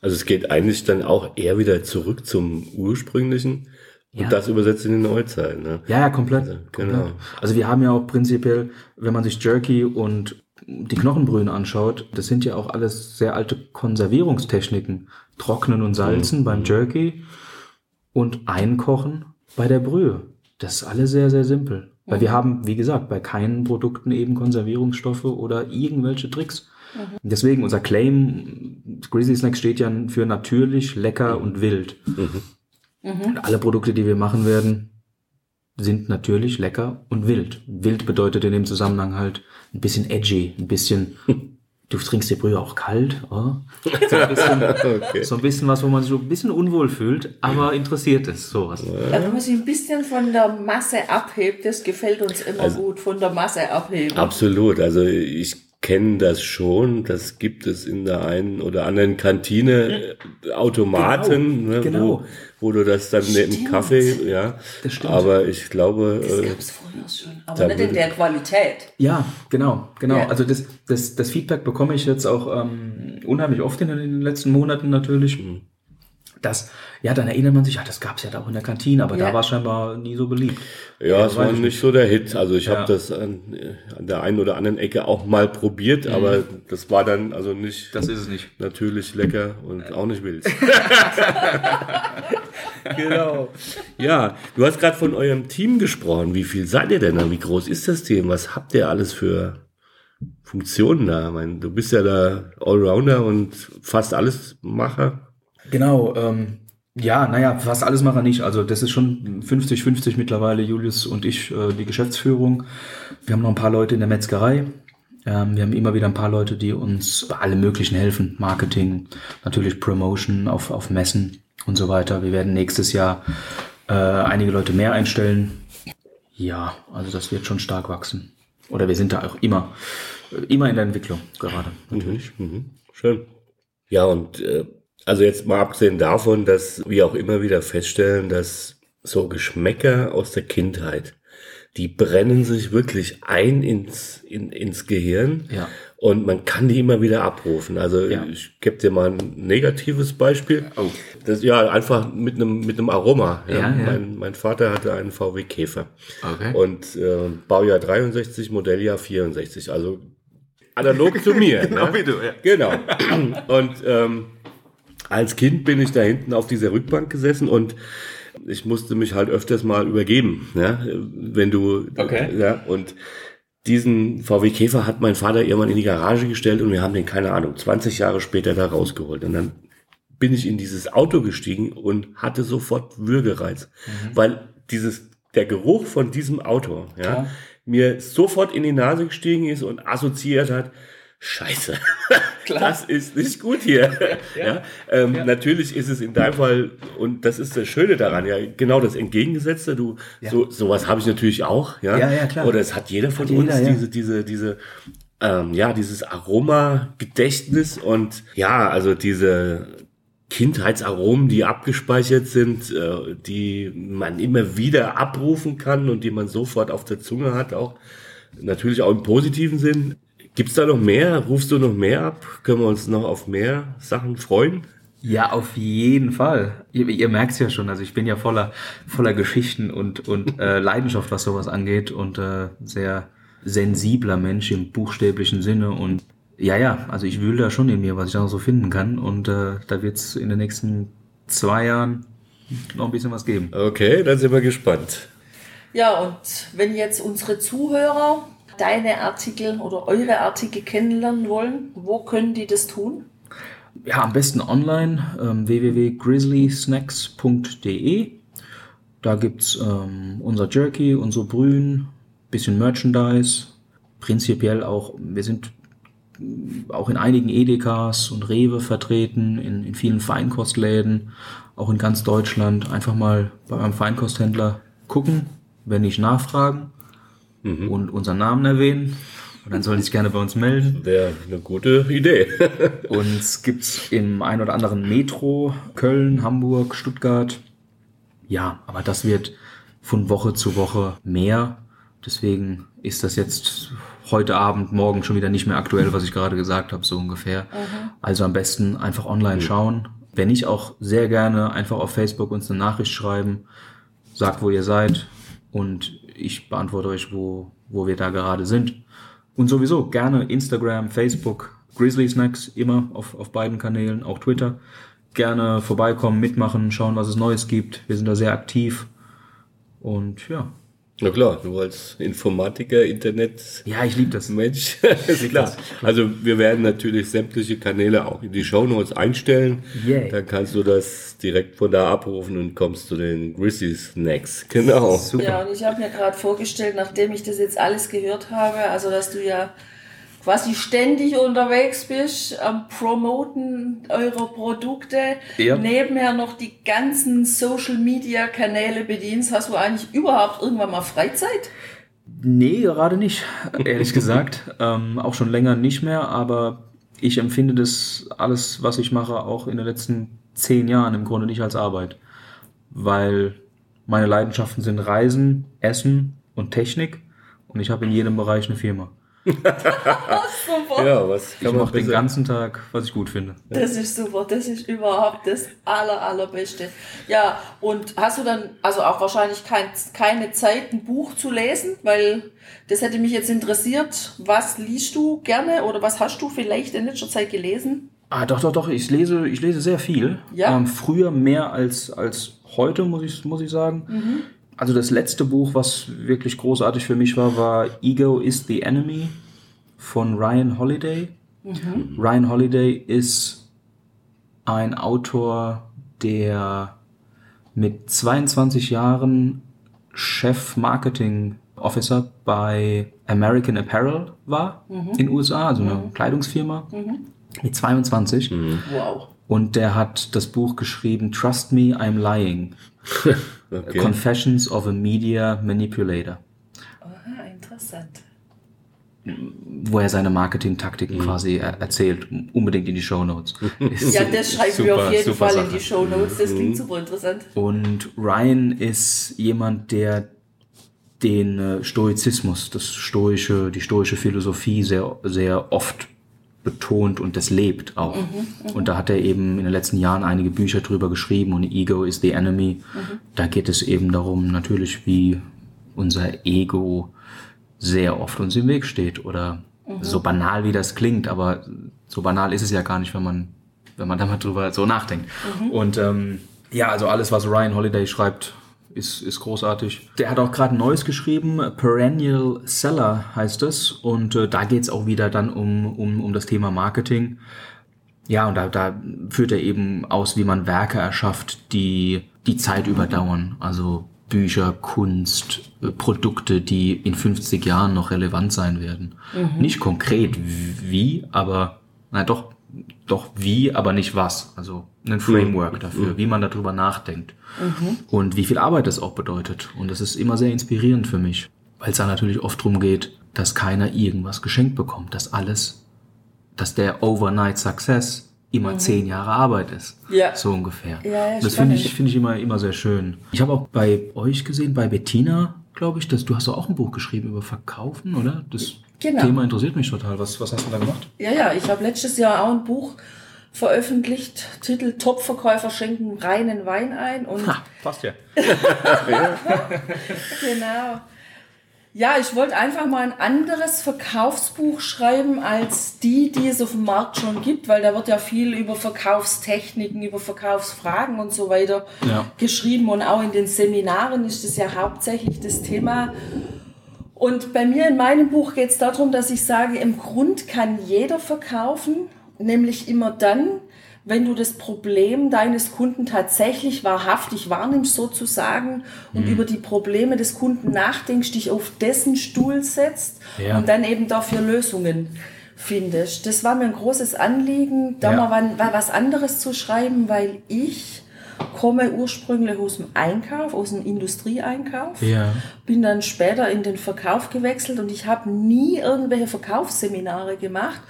Also es geht eigentlich dann auch eher wieder zurück zum ursprünglichen Ja. und das übersetzt in die Neuzeit. Ne? Ja, ja, komplett. Also, komplett. genau. Also wir haben ja auch prinzipiell, wenn man sich Jerky und die Knochenbrühen anschaut, das sind ja auch alles sehr alte Konservierungstechniken. Trocknen und salzen beim Jerky und einkochen bei der Brühe. Das ist alles sehr, sehr simpel. Weil wir haben, wie gesagt, bei keinen Produkten eben Konservierungsstoffe oder irgendwelche Tricks. Deswegen unser Claim, Grizzly Snacks steht ja für natürlich, lecker und wild. Und alle Produkte, die wir machen werden, sind natürlich lecker und wild. Wild bedeutet in dem Zusammenhang halt ein bisschen edgy, ein bisschen, *laughs* du trinkst die Brühe auch kalt, oh. *laughs* so, ein bisschen, Okay. so ein bisschen was, wo man sich so ein bisschen unwohl fühlt, aber interessiert ist, sowas. Also wenn man sich ein bisschen von der Masse abhebt, das gefällt uns immer Also gut, von der Masse abheben. Absolut. Also ich kenne das schon. Das gibt es in der einen oder anderen Kantine äh, Automaten, Genau, ne, genau. Wo, wo du das dann neben Stimmt. Kaffee, ja. Das stimmt. Aber ich glaube, Das äh, gab es früher schon, aber nicht in der Qualität. Ja, genau, genau. Ja. Also das, das, das Feedback bekomme ich jetzt auch ähm, unheimlich oft in den letzten Monaten natürlich. Das, ja, dann erinnert man sich, ja, das gab es ja da auch in der Kantine, aber Ja. da war es scheinbar nie so beliebt. ja, es war ich nicht so der Hit. Also ich Ja. habe das an, an der einen oder anderen Ecke auch mal probiert, aber das war dann also nicht Mhm. Das ist es nicht. natürlich lecker und auch nicht wild. *laughs* genau. Ja, du hast gerade von eurem Team gesprochen. Wie viel seid ihr denn da? Wie groß ist das Team? Was habt ihr alles für Funktionen da? Ich meine, du bist ja da Allrounder und fast alles Macher. Genau, ähm, ja, naja, fast alles machen wir nicht. Also das ist schon 50-50 mittlerweile, Julius und ich, äh, die Geschäftsführung. Wir haben noch ein paar Leute in der Metzgerei. Ähm, wir haben immer wieder ein paar Leute, die uns bei allem Möglichen helfen. Marketing, natürlich Promotion auf, auf Messen und so weiter. Wir werden nächstes Jahr äh, einige Leute mehr einstellen. Ja, also das wird schon stark wachsen. Oder wir sind da auch immer, immer in der Entwicklung gerade. Natürlich. Mhm. Schön. Ja, und äh, also jetzt mal abgesehen davon, dass wir auch immer wieder feststellen, dass so Geschmäcker aus der Kindheit, die brennen sich wirklich ein ins, in, ins Gehirn. Ja. Und man kann die immer wieder abrufen. Also Ja. ich gebe dir mal ein negatives Beispiel. Oh. Das ja einfach mit einem mit einem Aroma. Ja. Ja. Mein, mein Vater hatte einen VW Käfer Okay. und äh, Baujahr 63, Modelljahr 64. Also analog zu mir. *laughs* Genau ne? wie du, ja. Genau. Und ähm, als Kind bin ich da hinten auf dieser Rückbank gesessen und ich musste mich halt öfters mal übergeben, ja, wenn du, Okay. ja, und diesen VW Käfer hat mein Vater irgendwann in die Garage gestellt und wir haben den, keine Ahnung, 20 Jahre später da rausgeholt. Und dann bin ich in dieses Auto gestiegen und hatte sofort Würgereiz, weil dieses, der Geruch von diesem Auto, ja, Klar. mir sofort in die Nase gestiegen ist und assoziiert hat, Scheiße, *laughs* das ist nicht gut hier. *laughs* Ja. Ähm, Natürlich ist es in deinem Fall, und das ist das Schöne daran, ja, genau das Entgegengesetzte. Du, so, sowas habe ich natürlich auch, ja. Ja, ja, klar. Oder es hat jeder von Hat uns jeder, ja. diese, diese, diese, ähm, ja, dieses Aroma-Gedächtnis und ja, also diese Kindheitsaromen, die abgespeichert sind, äh, die man immer wieder abrufen kann und die man sofort auf der Zunge hat, auch natürlich auch im positiven Sinn. Gibt's da noch mehr? Rufst du noch mehr ab? Können wir uns noch auf mehr Sachen freuen? Ja, auf jeden Fall. Ihr, ihr merkt's ja schon, also ich bin ja voller, voller Geschichten und, und *laughs* äh, Leidenschaft, was sowas angeht und äh, sehr sensibler Mensch im buchstäblichen Sinne und ja, ja, also ich wühle da schon in mir, was ich da noch so finden kann und äh, da wird's in den nächsten zwei Jahren noch ein bisschen was geben. Okay, dann sind wir gespannt. Ja, und wenn jetzt unsere Zuhörer deine Artikel oder eure Artikel kennenlernen wollen, wo können die das tun? Ja, am besten online, ähm, www.grizzlysnacks.de. Da gibt's ähm, unser Jerky, unsere Brühen, bisschen Merchandise. Prinzipiell auch, wir sind mm, auch in einigen Edekas und Rewe vertreten, in, in vielen Feinkostläden, auch in ganz Deutschland. Einfach mal bei eurem Feinkosthändler gucken, wenn nicht nachfragen und unseren Namen erwähnen. Und dann sollen die sich gerne bei uns melden. Wäre eine gute Idee. *laughs* Uns gibt's im ein oder anderen Metro, Köln, Hamburg, Stuttgart. Ja, aber das wird von Woche zu Woche mehr. Deswegen ist das jetzt heute Abend, morgen schon wieder nicht mehr aktuell, was ich gerade gesagt habe, so ungefähr. Also am besten einfach online schauen. Wenn nicht, auch sehr gerne einfach auf Facebook uns eine Nachricht schreiben. Sagt, wo ihr seid. Und ich beantworte euch, wo, wo wir da gerade sind. Und sowieso gerne Instagram, Facebook, Grizzly Snacks, immer auf, auf beiden Kanälen, auch Twitter. Gerne vorbeikommen, mitmachen, schauen, was es Neues gibt. Wir sind da sehr aktiv. Und ja. Na klar, du als Informatiker, Internet. Ja, ich liebe das. Mensch, *laughs* ist *laughs* klar. Also wir werden natürlich sämtliche Kanäle auch in die Shownotes einstellen. Yay. Dann kannst du das direkt von da abrufen und kommst zu den Grizzly Snacks. Genau. Super. Ja, und ich habe mir gerade vorgestellt, nachdem ich das jetzt alles gehört habe, also dass du ja quasi ständig unterwegs bist am Promoten eurer Produkte, Ja. nebenher noch die ganzen Social Media Kanäle bedienst, hast du eigentlich überhaupt irgendwann mal Freizeit? Nee, gerade nicht, ehrlich *laughs* gesagt. Ähm, auch schon länger nicht mehr, aber ich empfinde das alles, was ich mache, auch in den letzten zehn Jahren im Grunde nicht als Arbeit. Weil meine Leidenschaften sind Reisen, Essen und Technik und ich habe in jedem Bereich eine Firma. *laughs* Super. Ja, was Ich mache den ganzen Tag, was ich gut finde. Das ist super, das ist überhaupt das aller, allerbeste. Ja, und hast du dann, also auch wahrscheinlich kein, keine Zeit, ein Buch zu lesen, weil das hätte mich jetzt interessiert. Was liest du gerne oder was hast du vielleicht in letzter Zeit gelesen? Ah, doch, doch, doch. Ich lese, ich lese sehr viel. Ja. Ähm, früher mehr als, als heute, muss ich, muss ich sagen. Also das letzte Buch, was wirklich großartig für mich war, war Ego is the Enemy von Ryan Holiday. Ryan Holiday ist ein Autor, der mit 22 Jahren Chef Marketing Officer bei American Apparel war in den USA, also eine Kleidungsfirma. Mit 22. Wow. Und der hat das Buch geschrieben, Trust Me, I'm Lying. *laughs* Okay. Confessions of a Media Manipulator. Aha, interessant. Wo er seine Marketing-Taktiken quasi er erzählt. Unbedingt in die Show Notes. *laughs* Ja, das schreiben wir auf jeden Fall in die Show Notes. Das klingt super interessant. Und Ryan ist jemand, der den äh, Stoizismus, das stoische, die stoische Philosophie sehr, sehr oft betont und das lebt auch. und da hat er eben in den letzten Jahren einige Bücher drüber geschrieben und Ego is the Enemy. Da geht es eben darum, natürlich, wie unser Ego sehr oft uns im Weg steht oder so banal wie das klingt, aber so banal ist es ja gar nicht, wenn man, wenn man da mal drüber so nachdenkt. Und ähm, ja, also alles, was Ryan Holiday schreibt, ist, ist großartig. Der hat auch gerade ein neues geschrieben, Perennial Seller heißt es. Und äh, da geht's auch wieder dann um, um, um das Thema Marketing. Ja, und da, da führt er eben aus, wie man Werke erschafft, die die Zeit überdauern. Also Bücher, Kunst, äh, Produkte, die in 50 Jahren noch relevant sein werden. Nicht konkret wie, aber, na doch, doch wie, aber nicht was. Also ein Framework dafür, wie man darüber nachdenkt. Und wie viel Arbeit das auch bedeutet. Und das ist immer sehr inspirierend für mich, weil es da natürlich oft darum geht, dass keiner irgendwas geschenkt bekommt, dass alles, dass der Overnight Success immer zehn Jahre Arbeit ist. Ja. So ungefähr. Ja, ja, das finde ich, finde ich immer, immer sehr schön. Ich habe auch bei euch gesehen, bei Bettina, glaube ich, dass du hast auch ein Buch geschrieben über Verkaufen, oder? Das Genau. Thema interessiert mich total. Was, was hast du da gemacht? Ja, ja, ich habe letztes Jahr auch ein Buch veröffentlicht, Titel Topverkäufer schenken reinen Wein ein und passt ja. *laughs* Genau. Ja, ich wollte einfach mal ein anderes Verkaufsbuch schreiben als die, die es auf dem Markt schon gibt, weil da wird ja viel über Verkaufstechniken, über Verkaufsfragen und so weiter Ja. geschrieben und auch in den Seminaren ist das ja hauptsächlich das Thema. Und bei mir in meinem Buch geht es darum, dass ich sage, im Grund kann jeder verkaufen, nämlich immer dann, wenn du das Problem deines Kunden tatsächlich wahrhaftig wahrnimmst sozusagen und über die Probleme des Kunden nachdenkst, dich auf dessen Stuhl setzt Ja. und dann eben dafür Lösungen findest. Das war mir ein großes Anliegen, da Ja. mal was anderes zu schreiben, weil ich komme ursprünglich aus dem Einkauf, aus dem Industrieeinkauf Ja. bin dann später in den Verkauf gewechselt und ich habe nie irgendwelche Verkaufsseminare gemacht.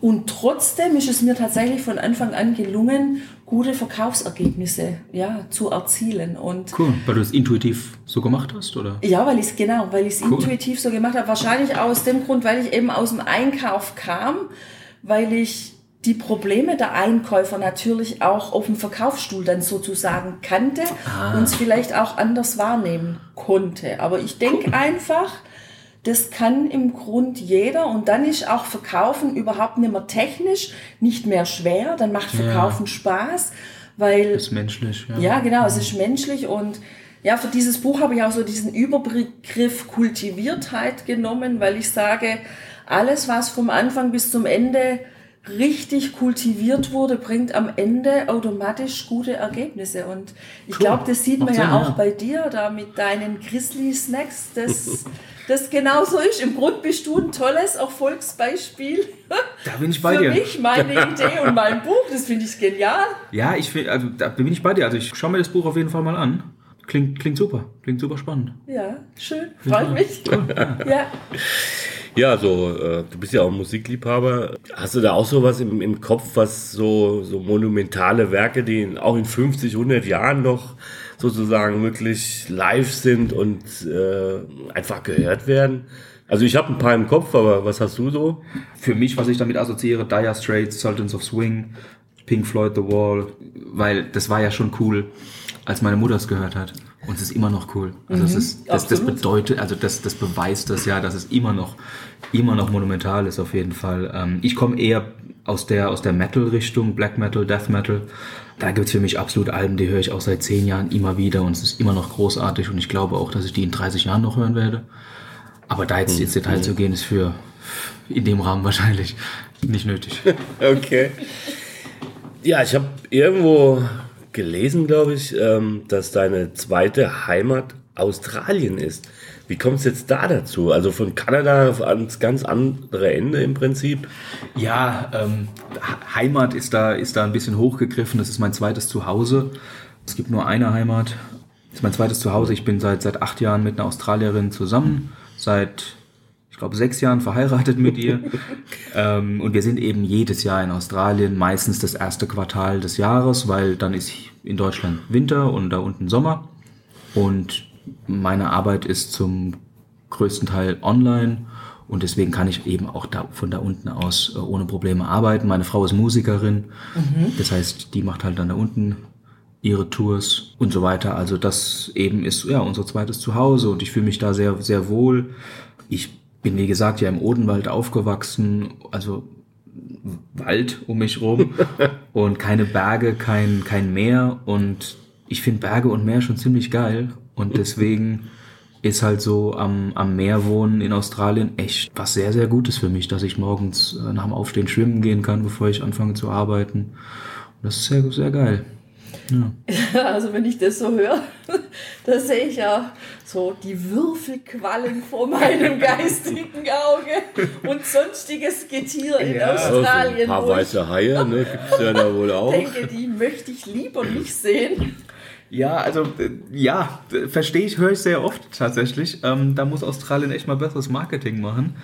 Und trotzdem ist es mir tatsächlich von Anfang an gelungen, gute Verkaufsergebnisse ja, zu erzielen. Und Cool. Weil du es intuitiv so gemacht hast, oder? ja, weil ich es genau, weil ich es Cool. intuitiv so gemacht habe. Wahrscheinlich aus dem Grund, weil ich eben aus dem Einkauf kam, weil ich die Probleme der Einkäufer natürlich auch auf dem Verkaufsstuhl dann sozusagen kannte und es vielleicht auch anders wahrnehmen konnte. Aber ich denke einfach, das kann im Grund jeder und dann ist auch Verkaufen überhaupt nicht mehr technisch, nicht mehr schwer, dann macht Verkaufen Spaß, weil Ist menschlich, ja. ja, genau, es ist menschlich und ja, für dieses Buch habe ich auch so diesen Überbegriff Kultiviertheit genommen, weil ich sage, alles, was vom Anfang bis zum Ende richtig kultiviert wurde, bringt am Ende automatisch gute Ergebnisse. Und ich cool. glaube, das sieht man ja auch ja. bei dir da mit deinen Grizzly Snacks, dass *laughs* das genauso ist. Im Grunde bist du ein tolles Erfolgsbeispiel. *laughs* Da bin ich bei Für dir. Für mich, meine Idee und mein Buch, das finde ich genial. Ja, ich finde, also da bin ich bei dir. Also ich schaue mir das Buch auf jeden Fall mal an. Klingt, klingt super, klingt super spannend. Ja, schön, freut mich. Cool. ja. Ja, so, äh, du bist ja auch Musikliebhaber. Hast du da auch sowas im, im Kopf, was so, so monumentale Werke, die in, auch in 50, 100 Jahren noch sozusagen wirklich live sind und äh, einfach gehört werden? Also ich habe ein paar im Kopf, aber was hast du so? Für mich, was ich damit assoziiere, Dire Straits, Sultans of Swing, Pink Floyd The Wall, weil das war ja schon cool, als meine Mutter es gehört hat. Und es ist immer noch cool. Also mhm, das, ist, das, das bedeutet, also das, das beweist das ja, dass es immer noch, immer noch monumental ist auf jeden Fall. Ähm, ich komme eher aus der, aus der Metal-Richtung, Black Metal, Death Metal. Da gibt es für mich absolut Alben, die höre ich auch seit zehn Jahren immer wieder und es ist immer noch großartig und ich glaube auch, dass ich die in 30 Jahren noch hören werde. Aber da jetzt ins Detail mhm. zu gehen, ist für in dem Rahmen wahrscheinlich nicht nötig. *laughs* okay. Ja, ich habe irgendwo gelesen, glaube ich, ähm, dass deine zweite Heimat Australien ist. Wie kommt es jetzt da dazu? Also von Kanada ans ganz andere Ende im Prinzip? Ja, ähm, Heimat ist da, ist da ein bisschen hochgegriffen. Das ist mein zweites Zuhause. Es gibt nur eine Heimat. Das ist mein zweites Zuhause. Ich bin seit, seit acht Jahren mit einer Australierin zusammen. Seit glaube, sechs Jahren verheiratet mit ihr. *laughs* ähm, und wir sind eben jedes Jahr in Australien, meistens das erste Quartal des Jahres, weil dann ist in Deutschland Winter und da unten Sommer. Und meine Arbeit ist zum größten Teil online und deswegen kann ich eben auch da, von da unten aus äh, ohne Probleme arbeiten. Meine Frau ist Musikerin, mhm. das heißt, die macht halt dann da unten ihre Tours und so weiter. Also das eben ist ja unser zweites Zuhause und ich fühle mich da sehr, sehr wohl. Ich bin, wie gesagt, ja im Odenwald aufgewachsen, also Wald um mich rum *laughs* und keine Berge, kein, kein Meer und ich finde Berge und Meer schon ziemlich geil und deswegen *laughs* ist halt so am, am Meer wohnen in Australien echt was sehr, sehr Gutes für mich, dass ich morgens äh, nach dem Aufstehen schwimmen gehen kann, bevor ich anfange zu arbeiten. Und das ist sehr, sehr geil. Ja. *laughs* Also wenn ich das so höre, *laughs* da sehe ich ja so die Würfelquallen vor meinem *laughs* geistigen Auge und sonstiges Getier in ja. Australien. Also ein paar weiße Haie ne, gibt es ja da wohl auch. Ich denke, die möchte ich lieber nicht sehen. Ja, also äh, ja, verstehe ich, höre ich sehr oft tatsächlich. Ähm, da muss Australien echt mal besseres Marketing machen.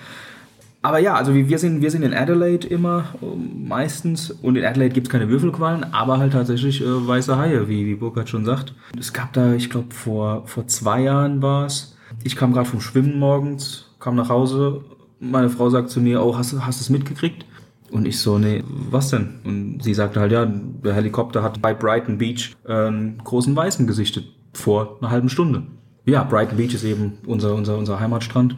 Aber ja, also wir sind, wir sind in Adelaide immer ähm, meistens und in Adelaide gibt es keine Würfelquallen, aber halt tatsächlich äh, weiße Haie, wie, wie Burkhard schon sagt. Es gab da, ich glaube, vor, vor zwei Jahren war es. Ich kam gerade vom Schwimmen morgens, kam nach Hause. Meine Frau sagt zu mir, oh, hast du es mitgekriegt? Und ich so, nee, was denn? Und sie sagte halt, ja, der Helikopter hat bei Brighton Beach einen großen Weißen gesichtet vor einer halben Stunde. Ja, Brighton Beach ist eben unser, unser, unser Heimatstrand.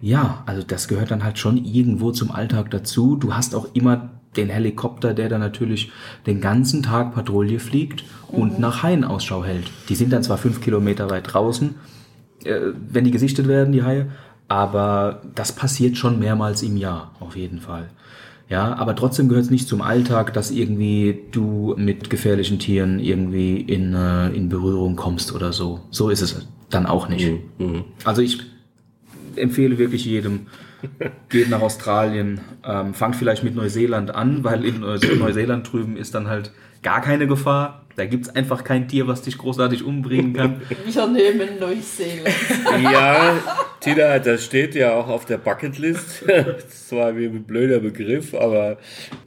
Ja, also das gehört dann halt schon irgendwo zum Alltag dazu. Du hast auch immer den Helikopter, der dann natürlich den ganzen Tag Patrouille fliegt und mhm. nach Haien Ausschau hält. Die sind dann zwar fünf Kilometer weit draußen, äh, wenn die gesichtet werden, die Haie, aber das passiert schon mehrmals im Jahr, auf jeden Fall. Ja, aber trotzdem gehört es nicht zum Alltag, dass irgendwie du mit gefährlichen Tieren irgendwie in, äh, in Berührung kommst oder so. So ist es dann auch nicht. Mhm. mhm. Also ich empfehle wirklich jedem, *laughs* geht nach Australien, ähm, fangt vielleicht mit Neuseeland an, weil in *clears throat* Neuseeland drüben ist dann halt gar keine Gefahr. Da gibt es einfach kein Tier, was dich großartig umbringen kann. *laughs* Wir nehmen Neuseeland. Ja, *laughs* Tina, das steht ja auch auf der Bucketlist. Das ist zwar wie ein blöder Begriff, aber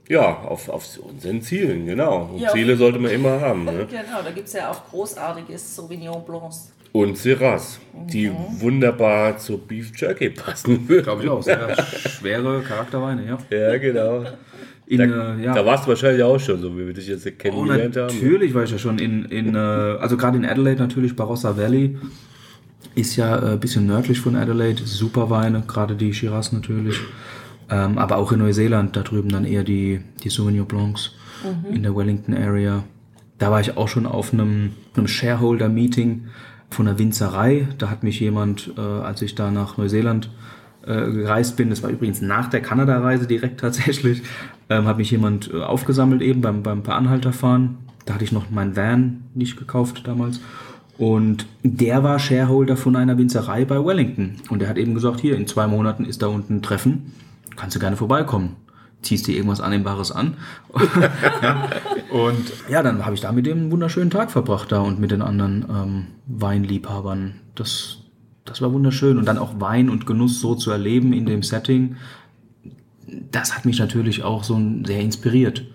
ja, auf, auf unseren Zielen, genau. Ja, Ziele sollte man immer haben. Ne? Genau, da gibt es ja auch großartiges Sauvignon Blancs und Syrahs, die mhm. wunderbar zur Beef Jerky passen würden. Glaube ich auch. Sehr schwere Charakterweine, ja. Ja, genau. In, da, äh, ja. da, warst du wahrscheinlich auch schon, so wie wir dich jetzt kennengelernt oh, haben. Natürlich war ich ja schon in, in äh, also gerade in Adelaide natürlich, Barossa Valley ist ja ein äh, bisschen nördlich von Adelaide, super Weine, gerade die Shiraz natürlich. Ähm, aber auch in Neuseeland, da drüben dann eher die, die Sauvignon Blancs mhm. in der Wellington Area. Da war ich auch schon auf einem, einem Shareholder-Meeting von der Winzerei. Da hat mich jemand, äh, als ich da nach Neuseeland äh, gereist bin, das war übrigens nach der Kanada-Reise direkt *laughs* tatsächlich, ähm, hat mich jemand äh, aufgesammelt eben beim, beim Per Anhalterfahren. Da hatte ich noch meinen Van nicht gekauft damals. Und der war Shareholder von einer Winzerei bei Wellington. Und er hat eben gesagt, hier, in zwei Monaten ist da unten ein Treffen, kannst du gerne vorbeikommen. Ziehst dir irgendwas Annehmbares an. ja. *laughs* Und ja, dann habe ich da mit dem einen wunderschönen Tag verbracht da und mit den anderen ähm, Weinliebhabern. Das, das war wunderschön. Und dann auch Wein und Genuss so zu erleben in dem Setting, das hat mich natürlich auch so sehr inspiriert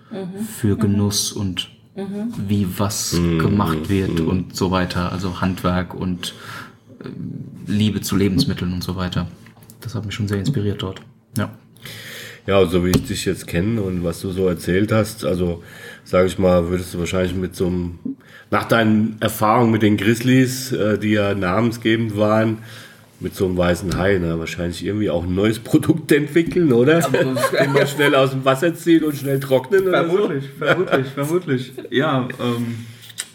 für Genuss und wie was gemacht wird und so weiter. Also Handwerk und äh, Liebe zu Lebensmitteln und so weiter. Das hat mich schon sehr inspiriert dort. Ja. Ja, so wie ich dich jetzt kenne und was du so erzählt hast, also sage ich mal, würdest du wahrscheinlich mit so einem, nach deinen Erfahrungen mit den Grizzlies, äh, die ja namensgebend waren, mit so einem weißen Hai, ne, wahrscheinlich irgendwie auch ein neues Produkt entwickeln, oder? *laughs* Den man schnell aus dem Wasser ziehen und schnell trocknen oder so. Vermutlich, vermutlich, vermutlich. Ja, ähm,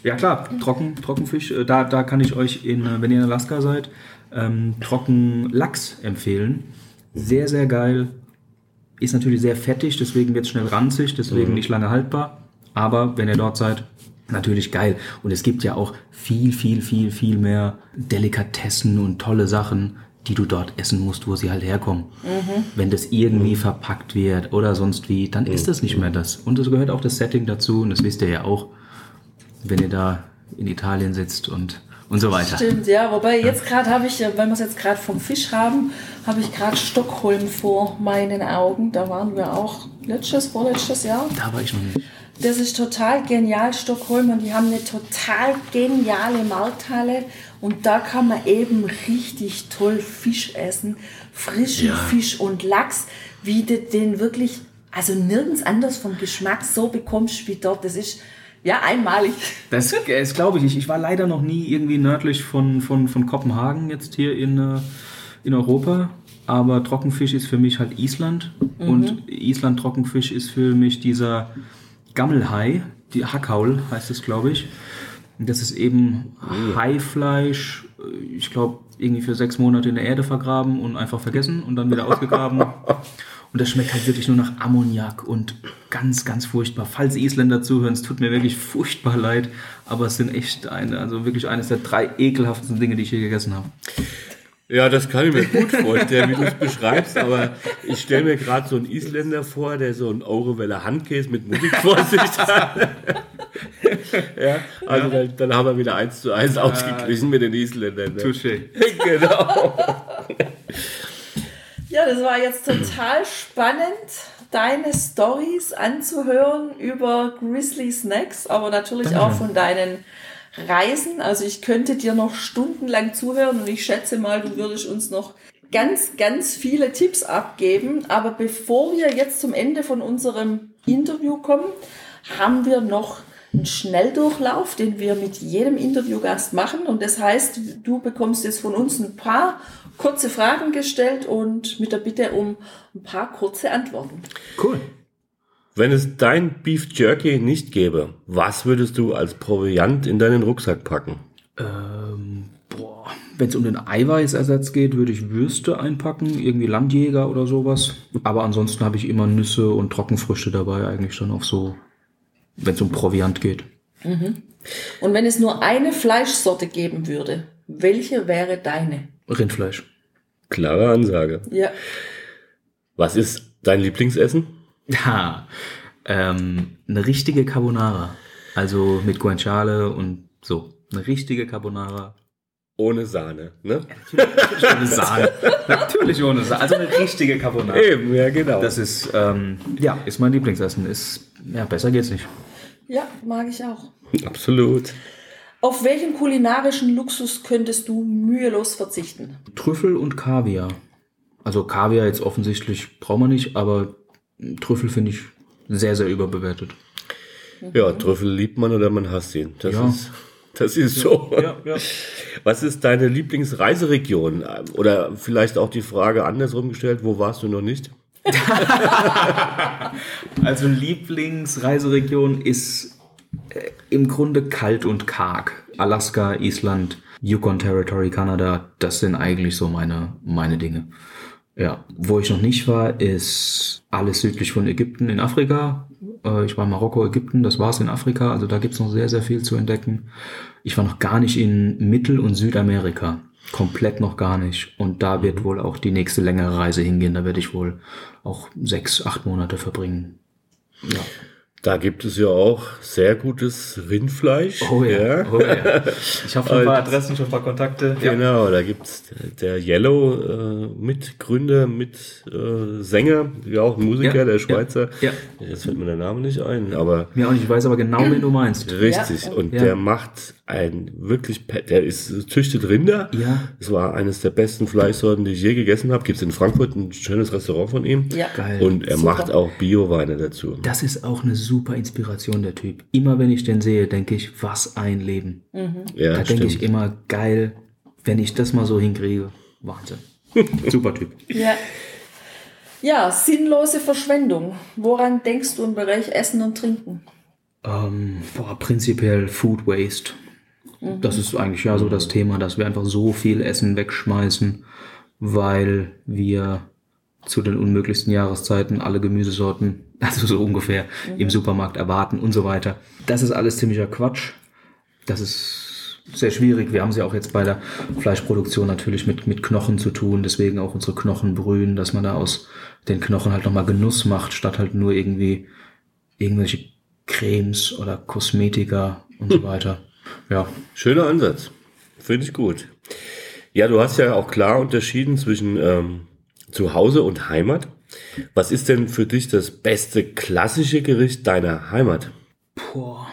ja klar, Trocken, Trockenfisch, äh, da, da kann ich euch, in, äh, wenn ihr in Alaska seid, ähm, Trockenlachs empfehlen. Sehr, sehr geil. Ist natürlich sehr fettig, deswegen wird es schnell ranzig, deswegen nicht lange haltbar. Aber wenn ihr dort seid, natürlich geil. Und es gibt ja auch viel, viel, viel, viel mehr Delikatessen und tolle Sachen, die du dort essen musst, wo sie halt herkommen. Wenn das irgendwie verpackt wird oder sonst wie, dann ist das nicht mehr das. Und es gehört auch das Setting dazu und das wisst ihr ja auch, wenn ihr da in Italien sitzt und, und so weiter. Stimmt, ja. Wobei jetzt gerade habe ich, äh, weil wir es jetzt gerade vom Fisch haben, habe ich gerade Stockholm vor meinen Augen. Da waren wir auch letztes, vorletztes Jahr. Da war ich noch nicht. Das ist total genial, Stockholm. Und die haben eine total geniale Markthalle. Und da kann man eben richtig toll Fisch essen. Frischen Ja. Fisch und Lachs, wie du den wirklich, also nirgends anders vom Geschmack so bekommst wie dort. Das ist ja einmalig. Das, das glaube ich nicht. Ich war leider noch nie irgendwie nördlich von, von, von Kopenhagen jetzt hier in, äh, in Europa. Aber Trockenfisch ist für mich halt Island. Und Island Trockenfisch ist für mich dieser Gammelhai, die Hackaul heißt es, glaube ich. Und das ist eben Haifleisch, äh, ich glaube, irgendwie für sechs Monate in der Erde vergraben und einfach vergessen und dann wieder *laughs* ausgegraben. Und das schmeckt halt wirklich nur nach Ammoniak und ganz, ganz furchtbar. Falls Isländer zuhören, es tut mir wirklich furchtbar leid, aber es sind echt eine, also wirklich eines der drei ekelhaftesten Dinge, die ich je gegessen habe. Ja, das kann ich mir gut vorstellen, wie du es beschreibst, aber ich stelle mir gerade so einen Isländer vor, der so einen Aureweller Handkäse mit Musik vor sich hat. ja, also Dann, dann haben wir wieder eins zu eins ausgeglichen mit den Isländern. Ne? Touché. *laughs* genau. Ja, das war jetzt total spannend, deine Stories anzuhören über Grizzly Snacks, aber natürlich auch von deinen Reisen. Also ich könnte dir noch stundenlang zuhören und ich schätze mal, du würdest uns noch ganz, ganz viele Tipps abgeben. Aber bevor wir jetzt zum Ende von unserem Interview kommen, haben wir noch einen Schnelldurchlauf, den wir mit jedem Interviewgast machen. Und das heißt, du bekommst jetzt von uns ein paar kurze Fragen gestellt und mit der Bitte um ein paar kurze Antworten. Cool. Wenn es dein Beef Jerky nicht gäbe, was würdest du als Proviant in deinen Rucksack packen? Ähm, boah, wenn es um den Eiweißersatz geht, würde ich Würste einpacken, irgendwie Landjäger oder sowas. Aber ansonsten habe ich immer Nüsse und Trockenfrüchte dabei, eigentlich dann auch so, wenn es um Proviant geht. Und wenn es nur eine Fleischsorte geben würde, welche wäre deine? Rindfleisch. Klare Ansage. Ja. Was ist dein Lieblingsessen? Ja, ähm, eine richtige Carbonara. Also mit Guanciale und so. Eine richtige Carbonara. Ohne Sahne, ne? Ohne Sahne. Natürlich ohne Sahne. Also eine richtige Carbonara. Eben, ja, genau. Das ist, ähm, ja, ist mein Lieblingsessen. Ist, ja, besser geht's nicht. Ja, mag ich auch. Absolut. Auf welchen kulinarischen Luxus könntest du mühelos verzichten? Trüffel und Kaviar. Also Kaviar jetzt offensichtlich braucht man nicht, aber Trüffel finde ich sehr, sehr überbewertet. Ja, Trüffel liebt man oder man hasst ihn. Das Ja. ist, das ist so. ja. Was ist deine Lieblingsreiseregion? Oder vielleicht auch die Frage andersrum gestellt, wo warst du noch nicht? *laughs* Also Lieblingsreiseregion ist äh, im Grunde kalt und karg. Alaska, Island. Yukon Territory, Kanada, das sind eigentlich so meine, meine Dinge. Ja, wo ich noch nicht war, ist alles südlich von Ägypten in Afrika. Äh, ich war in Marokko, Ägypten, das war's in Afrika, also da gibt's noch sehr, sehr viel zu entdecken. Ich war noch gar nicht in Mittel- und Südamerika. Komplett noch gar nicht. Und da wird wohl auch die nächste längere Reise hingehen. Da werde ich wohl auch sechs, acht Monate verbringen. Ja. Da gibt es ja auch sehr gutes Rindfleisch. Oh ja. Oh ja. Ich habe schon ein paar *laughs* Adressen, schon ein paar Kontakte. Genau, da gibt's der Yellow äh, Mitgründer, mit äh, Sänger, ja auch ein Musiker, Ja, der Schweizer. ja. Jetzt fällt mir der Name nicht ein, aber Ja, und ich weiß aber genau, wen du meinst. richtig. Ja. Und Ja. der macht ein wirklich, der ist züchtet Rinder. Ja. Es war eines der besten Fleischsorten, die ich je gegessen habe. Gibt's in Frankfurt ein schönes Restaurant von ihm. Ja. Geil. Und er Super. macht auch Bio-Weine dazu. Das ist auch eine super Inspiration, der Typ. Immer wenn ich den sehe, denke ich, was ein Leben. Ja, da denke ich immer, geil, wenn ich das mal so hinkriege. Wahnsinn. *laughs* super Typ. Ja. Ja, sinnlose Verschwendung. Woran denkst du im Bereich Essen und Trinken? Ähm, boah, prinzipiell Food Waste. Das ist eigentlich ja so das Thema, dass wir einfach so viel Essen wegschmeißen, weil wir zu den unmöglichsten Jahreszeiten alle Gemüsesorten, *laughs* also so ungefähr, im Supermarkt erwarten und so weiter. Das ist alles ziemlicher Quatsch. Das ist sehr schwierig. Wir haben sie auch jetzt bei der Fleischproduktion natürlich mit, mit Knochen zu tun, deswegen auch unsere Knochen brühen, dass man da aus den Knochen halt nochmal Genuss macht, statt halt nur irgendwie irgendwelche Cremes oder Kosmetika und so *laughs* weiter. Ja, Schöner Ansatz. Finde ich gut. Ja, du hast ja auch klar unterschieden zwischen ähm, Zuhause und Heimat. Was ist denn für dich das beste klassische Gericht deiner Heimat? boah.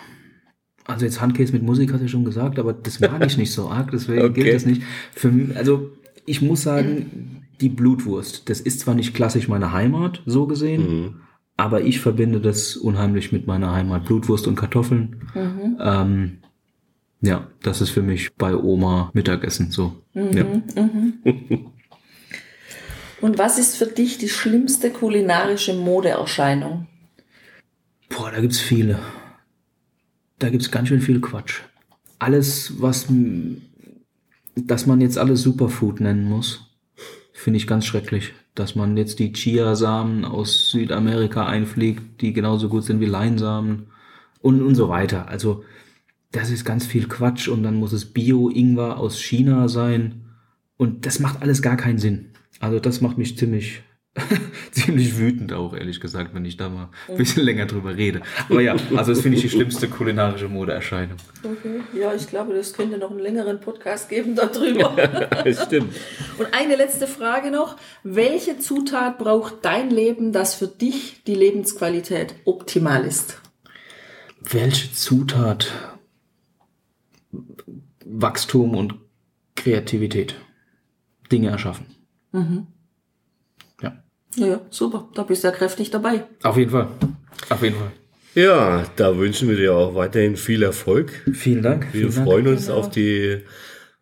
Also jetzt Handkäse mit Musik hast du ja schon gesagt, aber das mag ich nicht so arg, deswegen Okay. gilt das nicht. Für, also ich muss sagen, die Blutwurst, das ist zwar nicht klassisch meine Heimat, so gesehen, aber ich verbinde das unheimlich mit meiner Heimat. Blutwurst und Kartoffeln. Ähm, ja, das ist für mich bei Oma Mittagessen so. Ja. Und was ist für dich die schlimmste kulinarische Modeerscheinung? Boah, da gibt's viele. Da gibt's ganz schön viel Quatsch. Alles, was, dass man jetzt alles Superfood nennen muss, finde ich ganz schrecklich. Dass man jetzt die Chiasamen aus Südamerika einfliegt, die genauso gut sind wie Leinsamen und, und so weiter. Also, das ist ganz viel Quatsch und dann muss es Bio-Ingwer aus China sein. Und das macht alles gar keinen Sinn. Also, das macht mich ziemlich, *laughs* ziemlich wütend auch, ehrlich gesagt, wenn ich da mal ein bisschen länger drüber rede. Aber ja, also das finde ich die schlimmste kulinarische Modeerscheinung. Okay. Ja, ich glaube, das könnte noch einen längeren Podcast geben darüber. *laughs* Das stimmt. Und eine letzte Frage noch. Welche Zutat braucht dein Leben, das für dich die Lebensqualität optimal ist? Welche Zutat? Wachstum und Kreativität. Dinge erschaffen. Ja. Ja, ja, super. Da bist du ja kräftig dabei. Auf jeden Fall. Auf jeden Fall. Ja, da wünschen wir dir auch weiterhin viel Erfolg. Vielen Dank. Wir vielen Dank. freuen uns auf die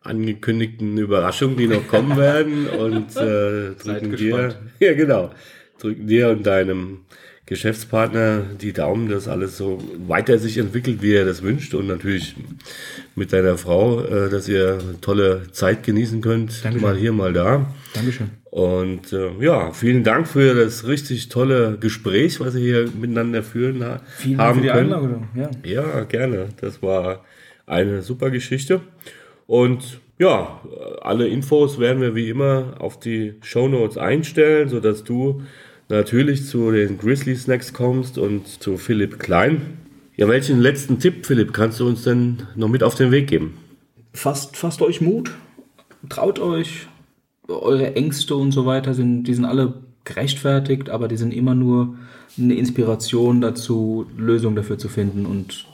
angekündigten Überraschungen, die noch kommen werden und äh, drücken dir, *laughs* ja genau, drücken dir und deinem Geschäftspartner die Daumen, dass alles so weiter sich entwickelt, wie er das wünscht und natürlich mit deiner Frau, äh, dass ihr tolle Zeit genießen könnt, Dankeschön. mal hier, mal da. Dankeschön. Und äh, ja, vielen Dank für das richtig tolle Gespräch, was wir hier miteinander führen Vielen Dank haben für die können. Einladung. Ja. Ja, gerne. Das war eine super Geschichte. Und ja, alle Infos werden wir wie immer auf die Show Notes einstellen, sodass du natürlich zu den Grizzly Snacks kommst und zu Philipp Klein. Ja, welchen letzten Tipp, Philipp, kannst du uns denn noch mit auf den Weg geben? Fasst, fasst euch Mut. Traut euch. Eure Ängste und so weiter sind, die sind alle gerechtfertigt, aber die sind immer nur eine Inspiration dazu, Lösungen dafür zu finden. Und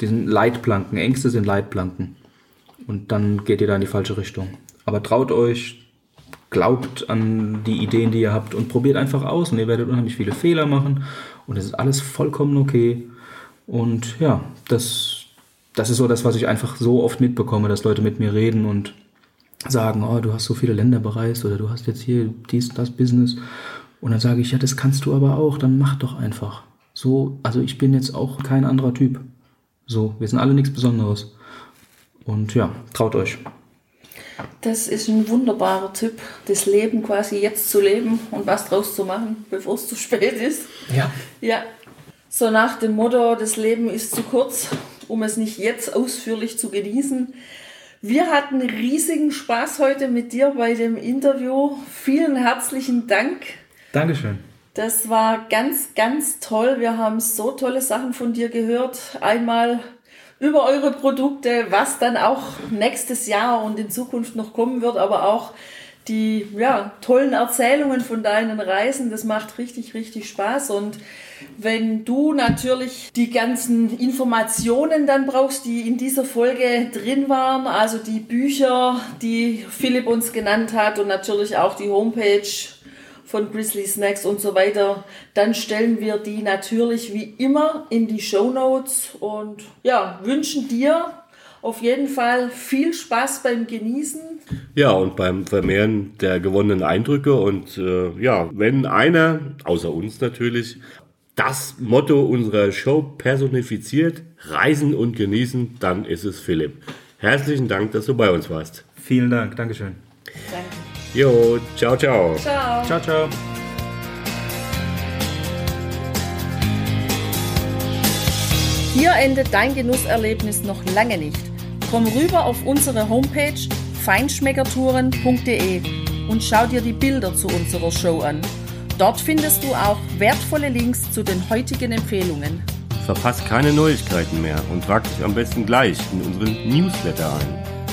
die sind Leitplanken. Ängste sind Leitplanken. Und dann geht ihr da in die falsche Richtung. Aber traut euch, glaubt an die Ideen, die ihr habt und probiert einfach aus. Und ihr werdet unheimlich viele Fehler machen. Und es ist alles vollkommen okay. Und ja, das, das ist so das, was ich einfach so oft mitbekomme, dass Leute mit mir reden und sagen, oh, du hast so viele Länder bereist oder du hast jetzt hier dies, das Business. Und dann sage ich, ja, das kannst du aber auch, dann mach doch einfach. So, also ich bin jetzt auch kein anderer Typ. So, wir sind alle nichts Besonderes. Und ja, traut euch. Das ist ein wunderbarer Tipp, das Leben quasi jetzt zu leben und was draus zu machen, bevor es zu spät ist. Ja. Ja. So nach dem Motto, das Leben ist zu kurz, um es nicht jetzt ausführlich zu genießen. Wir hatten riesigen Spaß heute mit dir bei dem Interview. Vielen herzlichen Dank. Dankeschön. Das war ganz, ganz toll. Wir haben so tolle Sachen von dir gehört. Einmal über eure Produkte, was dann auch nächstes Jahr und in Zukunft noch kommen wird, aber auch die ja, tollen Erzählungen von deinen Reisen. Das macht richtig, richtig Spaß. Und wenn du natürlich die ganzen Informationen dann brauchst, die in dieser Folge drin waren, also die Bücher, die Philipp uns genannt hat und natürlich auch die Homepage von Grizzly Snacks und so weiter, dann stellen wir die natürlich wie immer in die Show Notes und ja, wünschen dir auf jeden Fall viel Spaß beim Genießen. Ja, und beim Vermehren der gewonnenen Eindrücke. Und äh, ja, wenn einer, außer uns natürlich, das Motto unserer Show personifiziert, reisen und genießen, dann ist es Philipp. Herzlichen Dank, dass du bei uns warst. Vielen Dank. Dankeschön. Danke. Jo, ciao, ciao. Ciao. Ciao, ciao. Hier endet dein Genusserlebnis noch lange nicht. Komm rüber auf unsere Homepage feinschmeckertouren.de und schau dir die Bilder zu unserer Show an. Dort findest du auch wertvolle Links zu den heutigen Empfehlungen. Verpasst keine Neuigkeiten mehr und trag dich am besten gleich in unseren Newsletter ein.